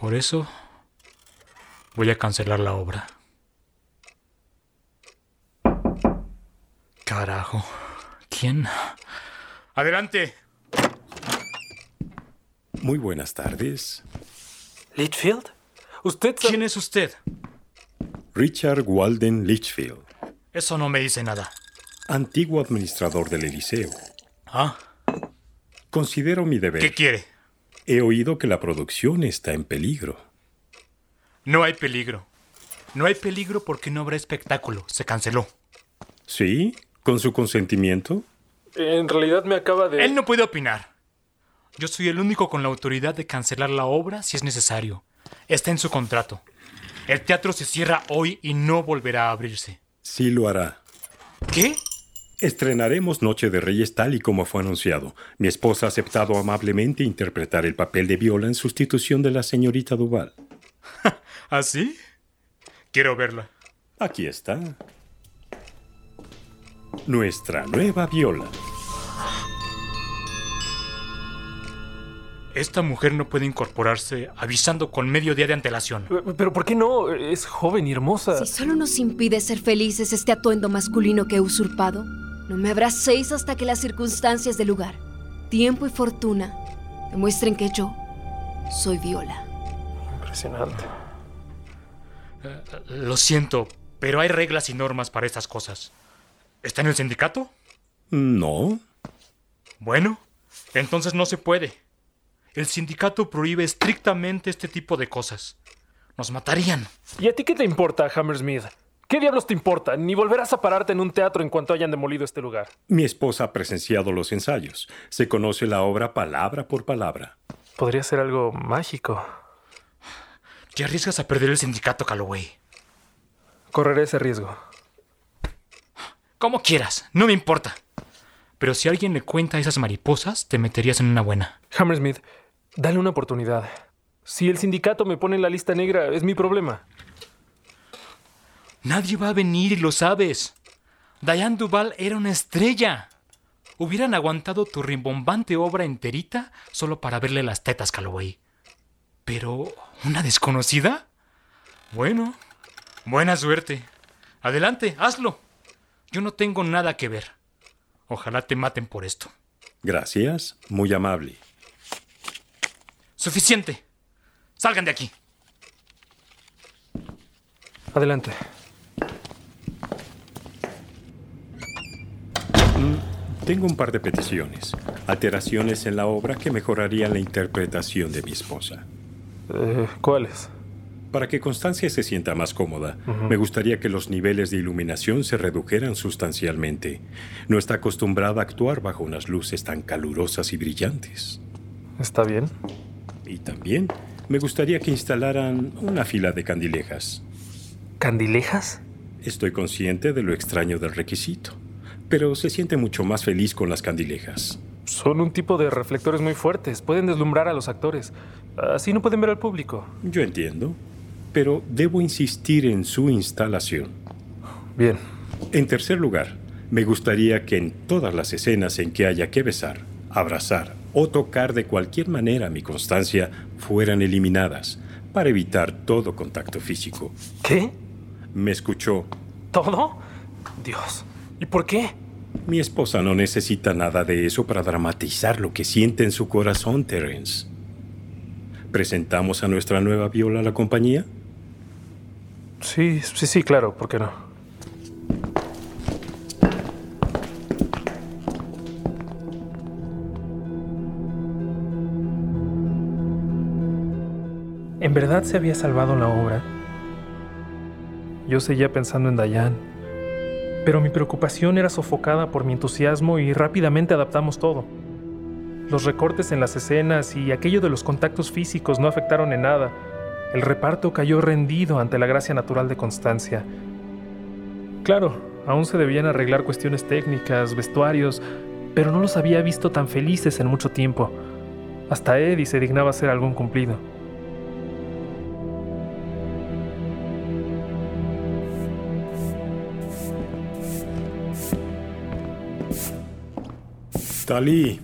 Por eso voy a cancelar la obra. Carajo. ¿Quién? Adelante. Muy buenas tardes. ¿Litchfield? ¿Usted ¿Quién es usted? Richard Walden Litchfield. Eso no me dice nada. antiguo administrador del Eliseo. Ah. Considero mi deber. ¿Qué quiere? He oído que la producción está en peligro. No hay peligro. No hay peligro porque no habrá espectáculo. Se canceló. ¿Sí? ¿Con su consentimiento? En realidad me acaba de... Él no puede opinar. Yo soy el único con la autoridad de cancelar la obra si es necesario. Está en su contrato. El teatro se cierra hoy y no volverá a abrirse. Sí lo hará. ¿Qué? Estrenaremos Noche de Reyes tal y como fue anunciado. Mi esposa ha aceptado amablemente interpretar el papel de Viola en sustitución de la señorita Duval. ¿Así? <laughs> ¿Ah, Quiero verla. Aquí está. Nuestra nueva Viola. Esta mujer no puede incorporarse avisando con medio día de antelación. Pero ¿por qué no? Es joven y hermosa. Si solo nos impide ser felices este atuendo masculino que he usurpado, no me abracéis hasta que las circunstancias del lugar, tiempo y fortuna demuestren que yo soy Viola. Impresionante. Eh, lo siento, pero hay reglas y normas para estas cosas. ¿Está en el sindicato? No. Bueno, entonces no se puede. El sindicato prohíbe estrictamente este tipo de cosas. Nos matarían. ¿Y a ti qué te importa, Hammersmith? ¿Qué diablos te importa? Ni volverás a pararte en un teatro en cuanto hayan demolido este lugar. Mi esposa ha presenciado los ensayos. Se conoce la obra palabra por palabra. Podría ser algo mágico. Te arriesgas a perder el sindicato, Calloway. Correré ese riesgo. Como quieras, no me importa. Pero si alguien le cuenta a esas mariposas, te meterías en una buena. Hammersmith, dale una oportunidad. Si el sindicato me pone en la lista negra, es mi problema. Nadie va a venir y lo sabes. Diane Duval era una estrella. Hubieran aguantado tu rimbombante obra enterita solo para verle las tetas, Calloway. Pero, ¿una desconocida? Bueno, buena suerte. Adelante, hazlo. Yo no tengo nada que ver. Ojalá te maten por esto. Gracias, muy amable. Suficiente. Salgan de aquí. Adelante. Tengo un par de peticiones. Alteraciones en la obra que mejorarían la interpretación de mi esposa. Eh, ¿Cuáles? Para que Constancia se sienta más cómoda, me gustaría que los niveles de iluminación se redujeran sustancialmente. No está acostumbrada a actuar bajo unas luces tan calurosas y brillantes. ¿Está bien? Y también me gustaría que instalaran una fila de candilejas. ¿Candilejas? Estoy consciente de lo extraño del requisito, pero se siente mucho más feliz con las candilejas. Son un tipo de reflectores muy fuertes, pueden deslumbrar a los actores. Así no pueden ver al público. Yo entiendo pero debo insistir en su instalación. Bien. En tercer lugar, me gustaría que en todas las escenas en que haya que besar, abrazar o tocar de cualquier manera mi constancia fueran eliminadas para evitar todo contacto físico. ¿Qué? ¿Me escuchó? ¿Todo? Dios. ¿Y por qué? Mi esposa no necesita nada de eso para dramatizar lo que siente en su corazón, Terence. ¿Presentamos a nuestra nueva viola a la compañía? Sí, sí, sí, claro, ¿por qué no? ¿En verdad se había salvado la obra? Yo seguía pensando en Dayan, pero mi preocupación era sofocada por mi entusiasmo y rápidamente adaptamos todo. Los recortes en las escenas y aquello de los contactos físicos no afectaron en nada el reparto cayó rendido ante la gracia natural de Constancia. Claro, aún se debían arreglar cuestiones técnicas, vestuarios, pero no los había visto tan felices en mucho tiempo. Hasta Eddie se dignaba hacer algún cumplido. Tali,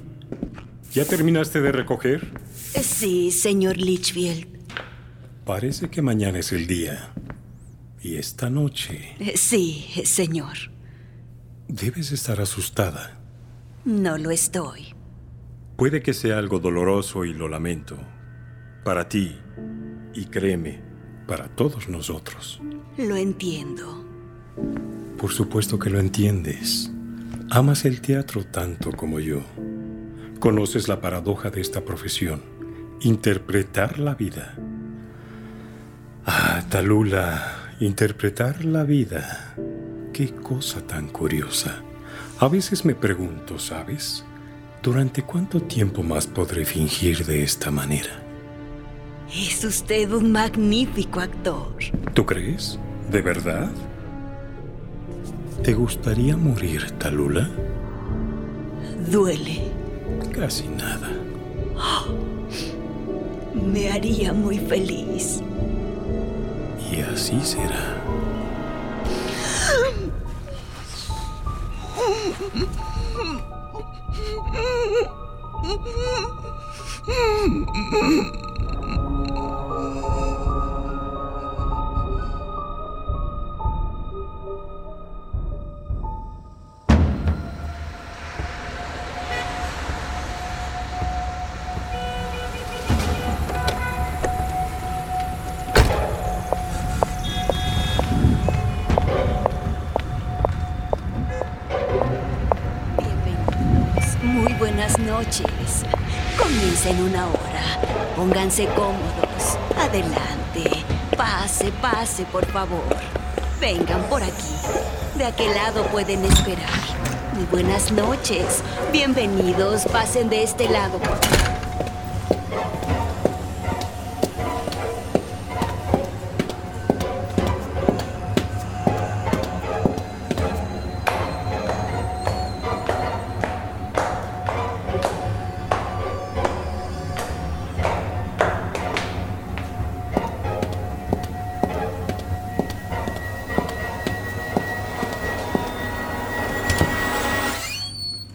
¿ya terminaste de recoger? Sí, señor Litchfield. Parece que mañana es el día. Y esta noche... Eh, sí, señor. Debes estar asustada. No lo estoy. Puede que sea algo doloroso y lo lamento. Para ti. Y créeme, para todos nosotros. Lo entiendo. Por supuesto que lo entiendes. Amas el teatro tanto como yo. Conoces la paradoja de esta profesión, interpretar la vida. Ah, Talula, interpretar la vida. Qué cosa tan curiosa. A veces me pregunto, ¿sabes? ¿Durante cuánto tiempo más podré fingir de esta manera? Es usted un magnífico actor. ¿Tú crees? ¿De verdad? ¿Te gustaría morir, Talula? Duele. Casi nada. <gasps> Me haría muy feliz. Y así será. <gasps> <laughs> Pónganse cómodos. Adelante. Pase, pase, por favor. Vengan por aquí. De aquel lado pueden esperar. Muy buenas noches. Bienvenidos. Pasen de este lado, por favor.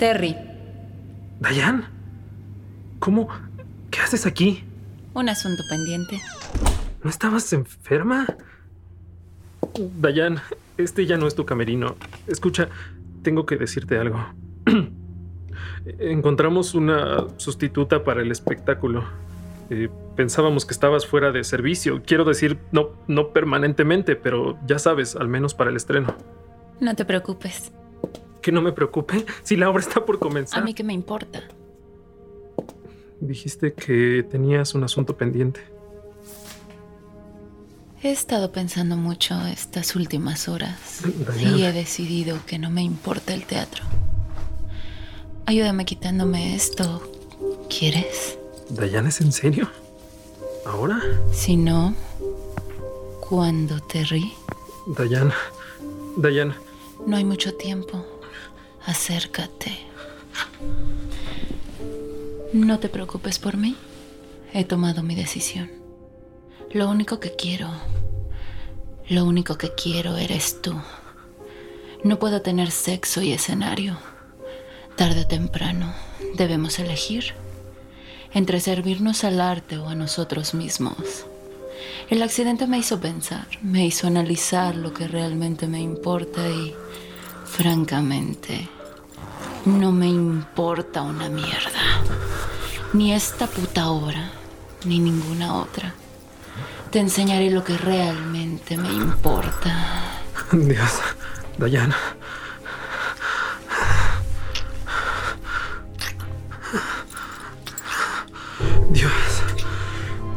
Terry, Dayan, ¿cómo? ¿Qué haces aquí? un asunto pendiente. ¿No estabas enferma? Dayan, este ya no es tu camerino. Escucha, tengo que decirte algo. <clears throat> Encontramos una sustituta para el espectáculo. Eh, pensábamos que estabas fuera de servicio. Quiero decir, no, no permanentemente, pero ya sabes, al menos para el estreno. No te preocupes. Que no me preocupe <laughs> si la obra está por comenzar. A mí que me importa. Dijiste que tenías un asunto pendiente. He estado pensando mucho estas últimas horas Diana. y he decidido que no me importa el teatro. Ayúdame quitándome esto. ¿Quieres? ¿Dayan es en serio? ¿Ahora? Si no, ¿cuándo, Terry? Dayan. Dayan. No hay mucho tiempo. Acércate. No te preocupes por mí. He tomado mi decisión. Lo único que quiero, lo único que quiero eres tú. No puedo tener sexo y escenario. Tarde o temprano debemos elegir entre servirnos al arte o a nosotros mismos. El accidente me hizo pensar, me hizo analizar lo que realmente me importa y, francamente, no me importa una mierda. Ni esta puta obra, ni ninguna otra. Te enseñaré lo que realmente me importa. Dios. Dayan. Dios.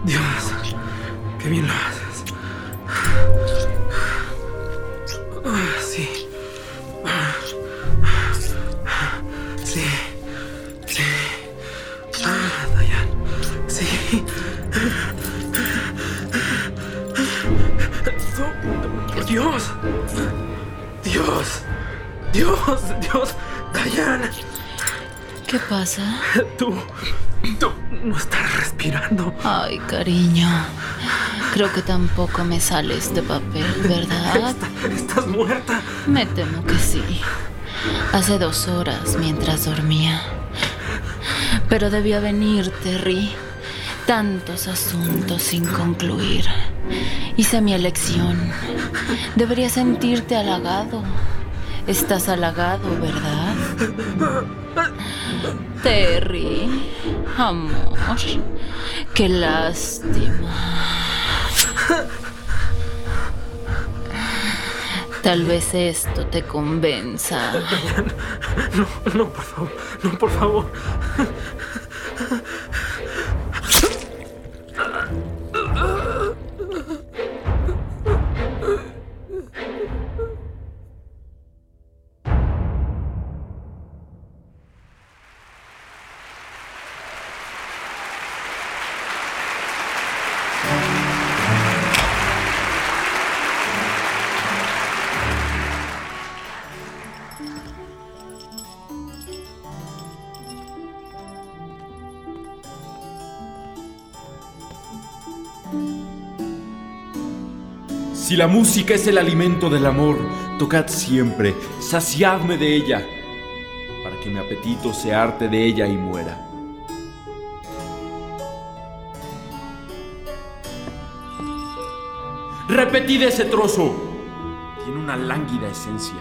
Dios. Qué bien lo haces. Ah, sí. Dios. Dios. Dios. Dios. Dayan. ¿Qué pasa? Tú. Tú no estás respirando. Ay, cariño. Creo que tampoco me sales de papel, ¿verdad? <laughs> Estás muerta. Me temo que sí. Hace dos horas mientras dormía. Pero debía venir, Terry. Tantos asuntos sin concluir. Hice mi elección. Deberías sentirte halagado. Estás halagado, ¿verdad? Terry, amor, qué lástima. Tal vez esto te convenza. No, no, por favor. No, por favor. Si la música es el alimento del amor, tocad siempre, saciadme de ella, para que mi apetito se harte de ella y muera. Repetid ese trozo. Tiene una lánguida esencia.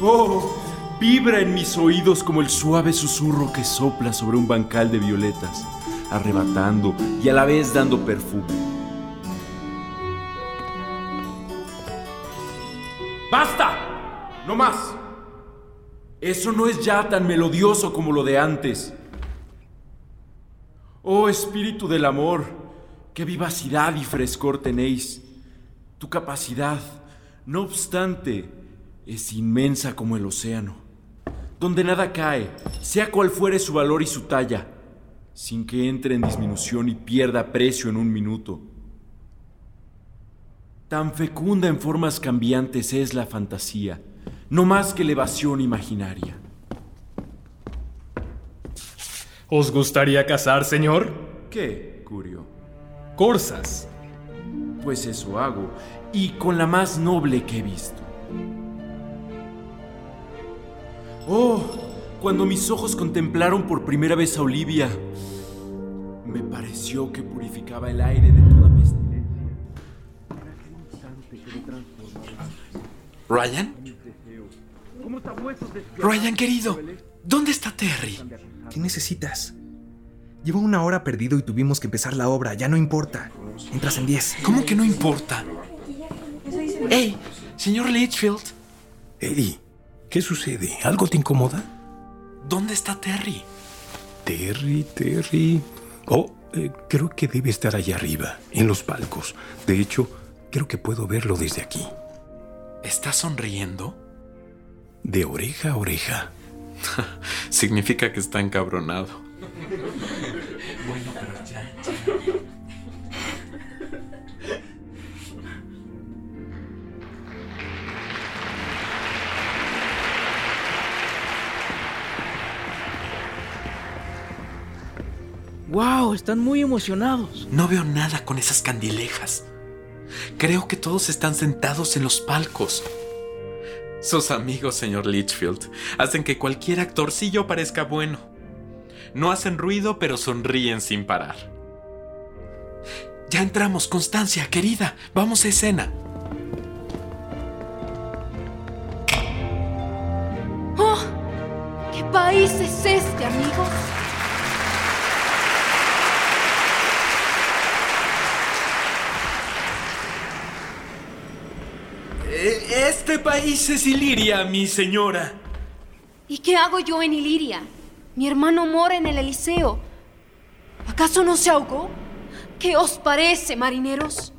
Oh, vibra en mis oídos como el suave susurro que sopla sobre un bancal de violetas, arrebatando y a la vez dando perfume. ¡Basta! ¡No más! Eso no es ya tan melodioso como lo de antes. Oh espíritu del amor, qué vivacidad y frescor tenéis. Tu capacidad, no obstante, es inmensa como el océano, donde nada cae, sea cual fuere su valor y su talla, sin que entre en disminución y pierda precio en un minuto. Tan fecunda en formas cambiantes es la fantasía, no más que elevación imaginaria. ¿Os gustaría casar, señor? ¿Qué, Curio? Corsas. Pues eso hago, y con la más noble que he visto. Oh, cuando mis ojos contemplaron por primera vez a Olivia, me pareció que purificaba el aire de toda pestilencia. ¿Ryan? Ryan, querido, ¿dónde está Terry? ¿Qué necesitas? Llevo una hora perdido y tuvimos que empezar la obra. Ya no importa. Entras en 10. ¿Cómo que no importa? ¡Ey! Señor Litchfield. Eddie, ¿qué sucede? ¿Algo te incomoda? ¿Dónde está Terry? Terry, Terry. Oh, eh, creo que debe estar allá arriba, en los palcos. De hecho, creo que puedo verlo desde aquí. ¿Está sonriendo? De oreja a oreja. <laughs> Significa que está encabronado. ¡Wow! Están muy emocionados. No veo nada con esas candilejas. Creo que todos están sentados en los palcos. Sus amigos, señor Litchfield, hacen que cualquier actorcillo parezca bueno. No hacen ruido, pero sonríen sin parar. Ya entramos, Constancia, querida. Vamos a escena. ¡Oh! ¿Qué país es este, amigos? Eh, Este país es Iliria, mi señora. ¿Y qué hago yo en Iliria? Mi hermano mora en el Eliseo. ¿Acaso no se ahogó? ¿Qué os parece, marineros?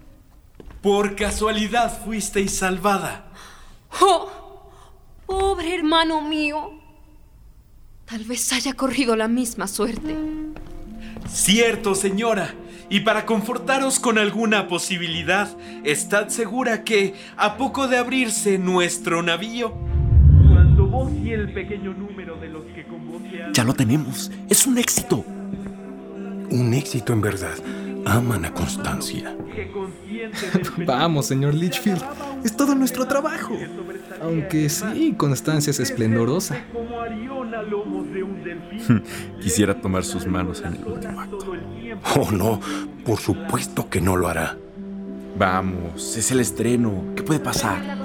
Por casualidad fuisteis salvada. ¡Oh! Pobre hermano mío. Tal vez haya corrido la misma suerte. Cierto, señora. Y para confortaros con alguna posibilidad, estad segura que, a poco de abrirse nuestro navío, cuando vos y el pequeño número de los que con vos se Ya lo tenemos. Es un éxito. Un éxito en verdad. Aman a Constancia. <laughs> Vamos, señor Litchfield. Es todo nuestro trabajo. Aunque sí, Constancia es esplendorosa. <laughs> Quisiera tomar sus manos en el último acto. Oh, no. Por supuesto que no lo hará. Vamos, es el estreno. ¿Qué puede pasar?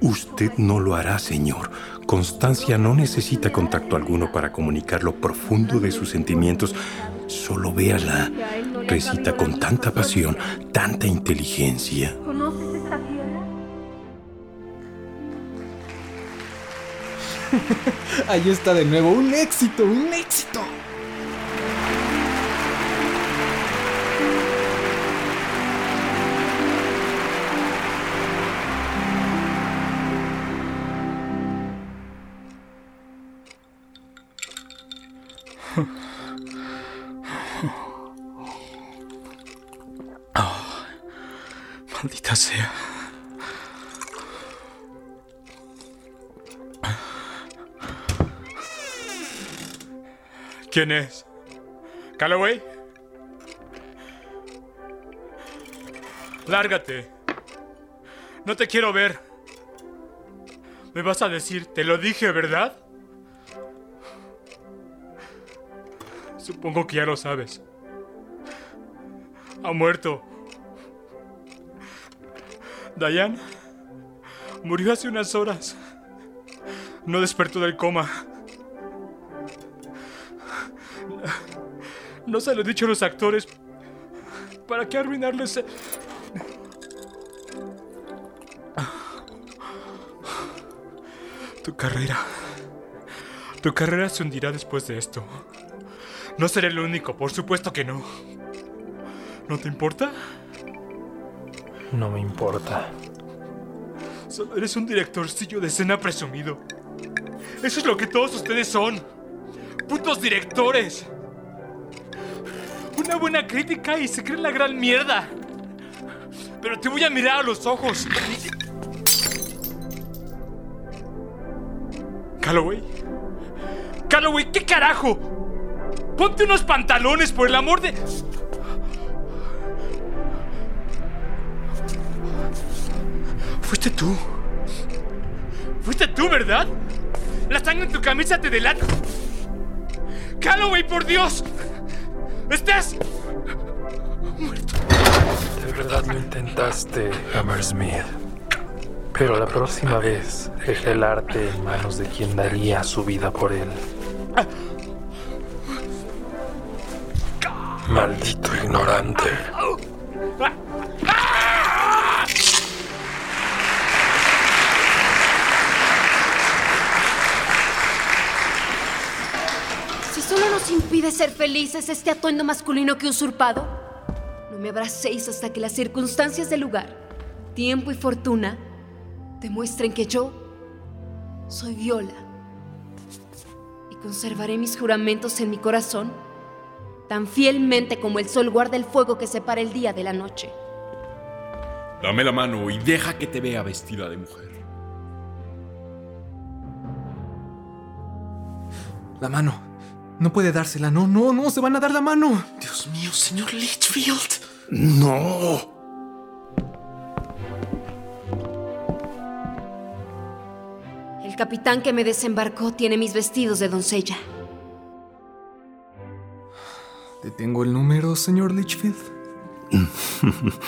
Usted no lo hará, señor. Constancia no necesita contacto alguno para comunicar lo profundo de sus sentimientos. Solo véala. recita con tanta pasión, tanta inteligencia. ¿Conoces esta tierra? <laughs> Ahí está de nuevo, un éxito, un éxito. Maldita sea. ¿Quién es? ¿Calloway? Lárgate. No te quiero ver. Me vas a decir, te lo dije, ¿verdad? Supongo que ya lo sabes. Ha muerto. Diane murió hace unas horas. No despertó del coma. No se lo he dicho a los actores. ¿Para qué arruinarles? Tu carrera. Tu carrera se hundirá después de esto. No seré el único, por supuesto que no. ¿No te importa? No me importa. Solo eres un directorcillo de escena presumido. Eso es lo que todos ustedes son. Putos directores. Una buena crítica y se creen la gran mierda. Pero te voy a mirar a los ojos. Calloway. Calloway, ¿qué carajo? Ponte unos pantalones por el amor de... Fuiste tú. Fuiste tú, ¿verdad? La sangre en tu camisa te delata. Calloway, por Dios. Estás... De verdad lo intentaste, Hammersmith. Pero la próxima vez dejé el arte en manos de quien daría su vida por él. Maldito ignorante. Ser felices este atuendo masculino que he usurpado, no me abracéis hasta que las circunstancias del lugar, tiempo y fortuna demuestren que yo soy Viola. Y conservaré mis juramentos en mi corazón tan fielmente como el sol guarda el fuego que separa el día de la noche. Dame la mano y deja que te vea vestida de mujer. La mano. No puede dársela, no, no, no, se van a dar la mano. Dios mío, señor Litchfield. No. El capitán que me desembarcó tiene mis vestidos de doncella. ¿Detengo el número, señor Litchfield? <laughs>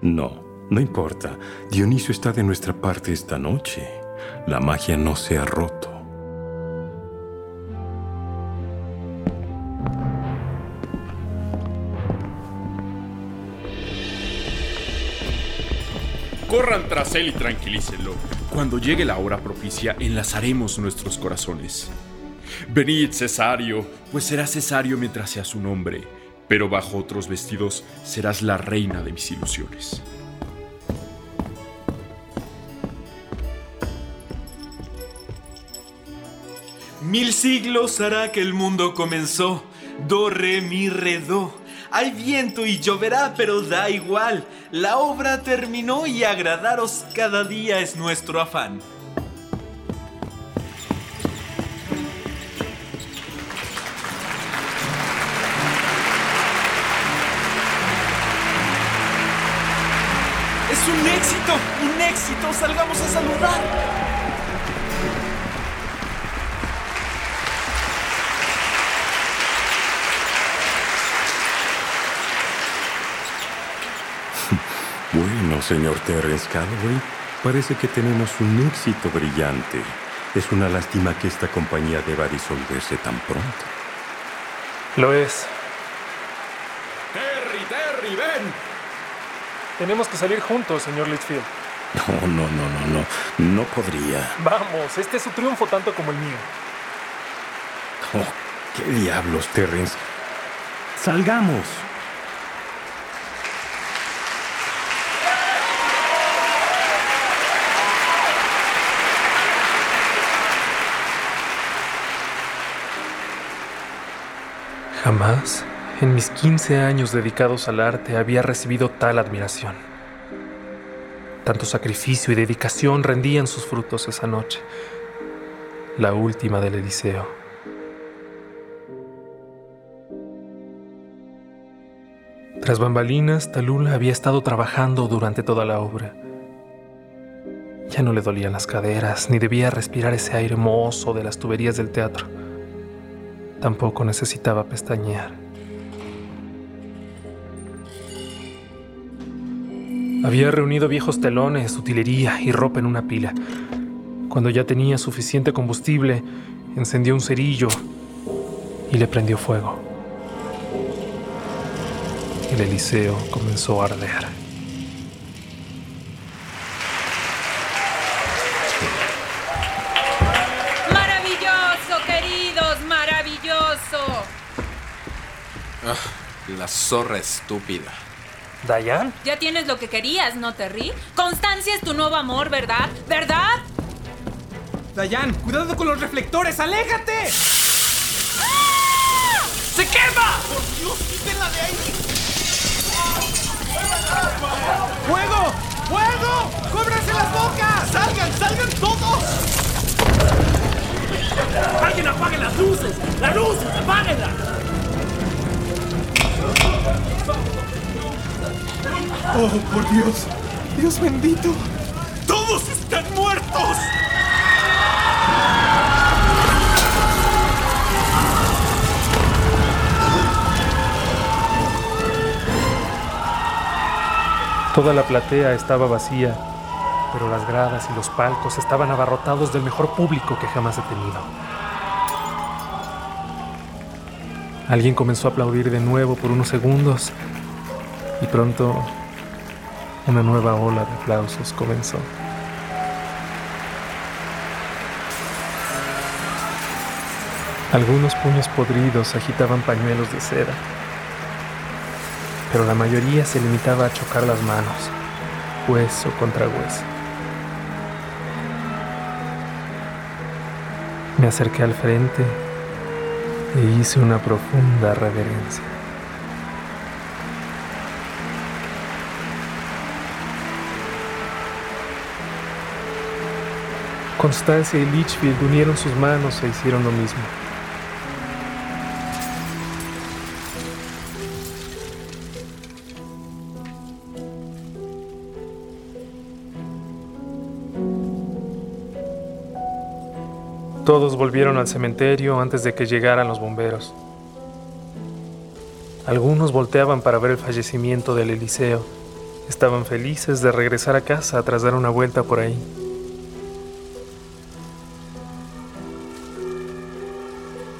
No, no importa. Dionisio está de nuestra parte esta noche. La magia no se ha roto. Corran tras él y tranquilícenlo. Cuando llegue la hora propicia, enlazaremos nuestros corazones. Venid, Cesario, pues serás Cesario mientras sea su nombre, pero bajo otros vestidos serás la reina de mis ilusiones. Mil siglos hará que el mundo comenzó. Do, re, mi, re, do. Hay viento y lloverá, pero da igual. La obra terminó y agradaros cada día es nuestro afán. Es un éxito, un éxito. Salgamos a saludar. Bueno, señor Terence Calloway, parece que tenemos un éxito brillante. Es una lástima que esta compañía deba disolverse tan pronto. Lo es. Terry, Harry, ven. Tenemos que salir juntos, señor Litchfield. No, no, no, no, no. No podría. Vamos, este es su triunfo tanto como el mío. Oh, ¿Qué diablos, Terrence? Salgamos. Jamás, en mis 15 años dedicados al arte, había recibido tal admiración. Tanto sacrificio y dedicación rendían sus frutos esa noche, la última del Eliseo. Tras bambalinas, Talula había estado trabajando durante toda la obra. Ya no le dolían las caderas, ni debía respirar ese aire mozo de las tuberías del teatro. Tampoco necesitaba pestañear. Había reunido viejos telones, utilería y ropa en una pila. Cuando ya tenía suficiente combustible, encendió un cerillo y le prendió fuego. El Eliseo comenzó a arder. Zorra estúpida. ¿Dayan? Ya tienes lo que querías, ¿no, Terry? Constancia es tu nuevo amor, ¿verdad? ¿Verdad? Dayan, cuidado con los reflectores, aléjate. ¡Se quema! ¡Por Dios, quítenla de ahí! ¡Fuego! ¡Fuego! ¡Cóbranse las bocas! ¡Salgan, salgan todos! ¡Alguien apague las luces! ¡Las luces, apáguenlas! ¡Oh, por Dios! ¡Dios bendito! ¡Todos están muertos! Toda la platea estaba vacía, pero las gradas y los palcos estaban abarrotados del mejor público que jamás he tenido. Alguien comenzó a aplaudir de nuevo por unos segundos y pronto una nueva ola de aplausos comenzó. Algunos puños podridos agitaban pañuelos de seda, pero la mayoría se limitaba a chocar las manos, hueso contra hueso. Me acerqué al frente e hice una profunda reverencia. Constancia y Litchfield unieron sus manos e hicieron lo mismo. Todos volvieron al cementerio antes de que llegaran los bomberos. Algunos volteaban para ver el fallecimiento del Eliseo. Estaban felices de regresar a casa tras dar una vuelta por ahí.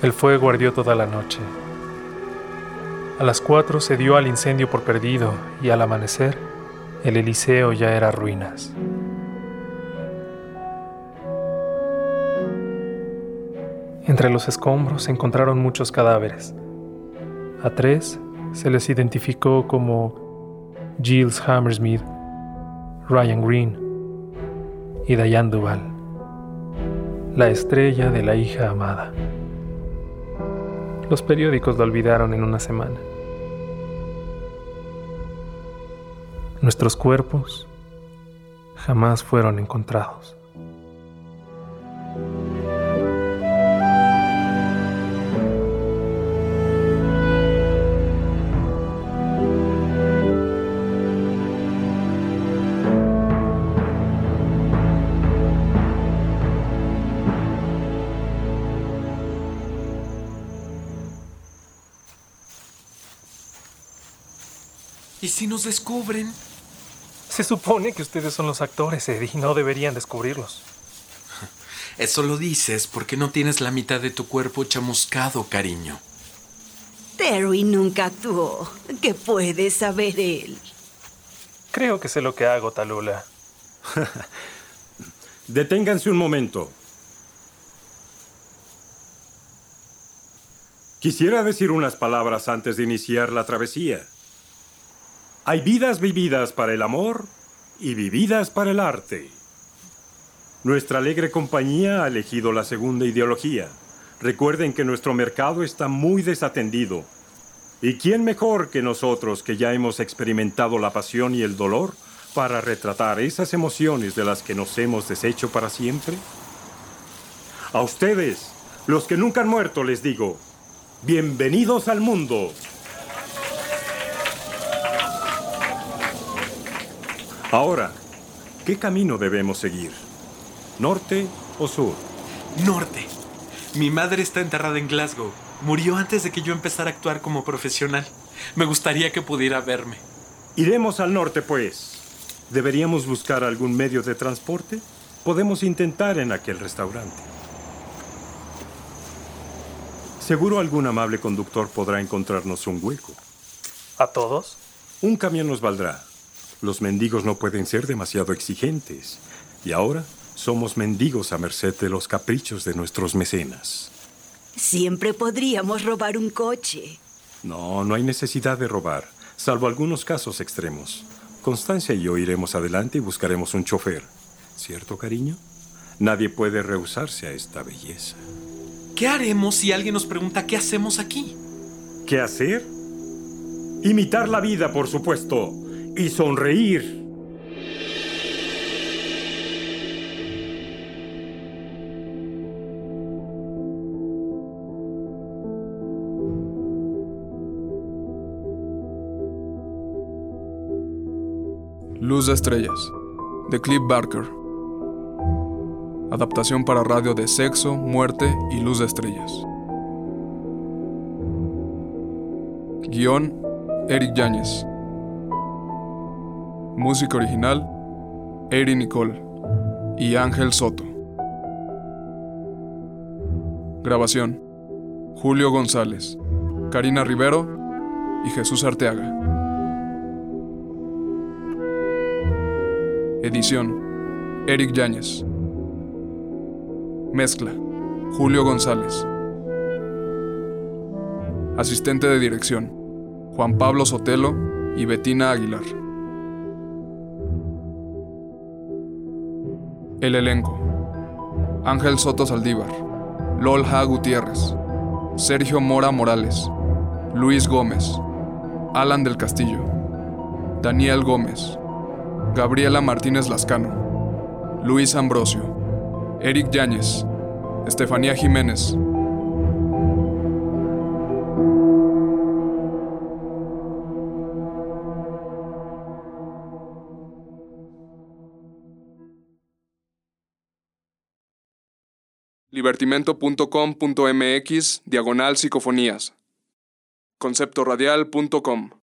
El fuego ardió toda la noche. A las cuatro se dio al incendio por perdido y al amanecer el Eliseo ya era ruinas. Entre los escombros se encontraron muchos cadáveres. A tres se les identificó como Giles Hammersmith, Ryan Green y Diane Duval, la estrella de la hija amada. Los periódicos lo olvidaron en una semana. Nuestros cuerpos jamás fueron encontrados. Nos descubren? Se supone que ustedes son los actores, Eddie, y no deberían descubrirlos. <laughs> Eso lo dices porque no tienes la mitad de tu cuerpo chamuscado, cariño. Terry nunca actuó. ¿Qué puede saber él? Creo que sé lo que hago, Talula. <laughs> Deténganse un momento. Quisiera decir unas palabras antes de iniciar la travesía. Hay vidas vividas para el amor y vividas para el arte. Nuestra alegre compañía ha elegido la segunda ideología. Recuerden que nuestro mercado está muy desatendido. ¿Y quién mejor que nosotros que ya hemos experimentado la pasión y el dolor para retratar esas emociones de las que nos hemos deshecho para siempre? A ustedes, los que nunca han muerto, les digo, bienvenidos al mundo. Ahora, ¿qué camino debemos seguir? ¿Norte o sur? Norte. Mi madre está enterrada en Glasgow. Murió antes de que yo empezara a actuar como profesional. Me gustaría que pudiera verme. Iremos al norte, pues. ¿Deberíamos buscar algún medio de transporte? Podemos intentar en aquel restaurante. Seguro algún amable conductor podrá encontrarnos un hueco. ¿A todos? Un camión nos valdrá. Los mendigos no pueden ser demasiado exigentes. Y ahora somos mendigos a merced de los caprichos de nuestros mecenas. Siempre podríamos robar un coche. No, no hay necesidad de robar, salvo algunos casos extremos. Constancia y yo iremos adelante y buscaremos un chofer. ¿Cierto, cariño? Nadie puede rehusarse a esta belleza. ¿Qué haremos si alguien nos pregunta qué hacemos aquí? ¿Qué hacer? Imitar la vida, por supuesto, y sonreír. Luz de Estrellas, de Cliff Barker. Adaptación para radio de Sexo, Muerte y Luz de Estrellas. Guión, Eric Yáñez. Música original, Eri Nicole y Ángel Soto. Grabación, Julio González, Karina Rivero y Jesús Arteaga. Edición, Eric Yáñez. Mezcla, Julio González. Asistente de dirección, Juan Pablo Sotelo y Betina Aguilar. El elenco. Ángel Soto Saldívar, Lolja Gutiérrez, Sergio Mora Morales, Luis Gómez, Alan del Castillo, Daniel Gómez, Gabriela Martínez Lascano, Luis Ambrosio, Eric Yáñez, Estefanía Jiménez. libertimento.com.mx diagonal psicofonías. conceptoradial.com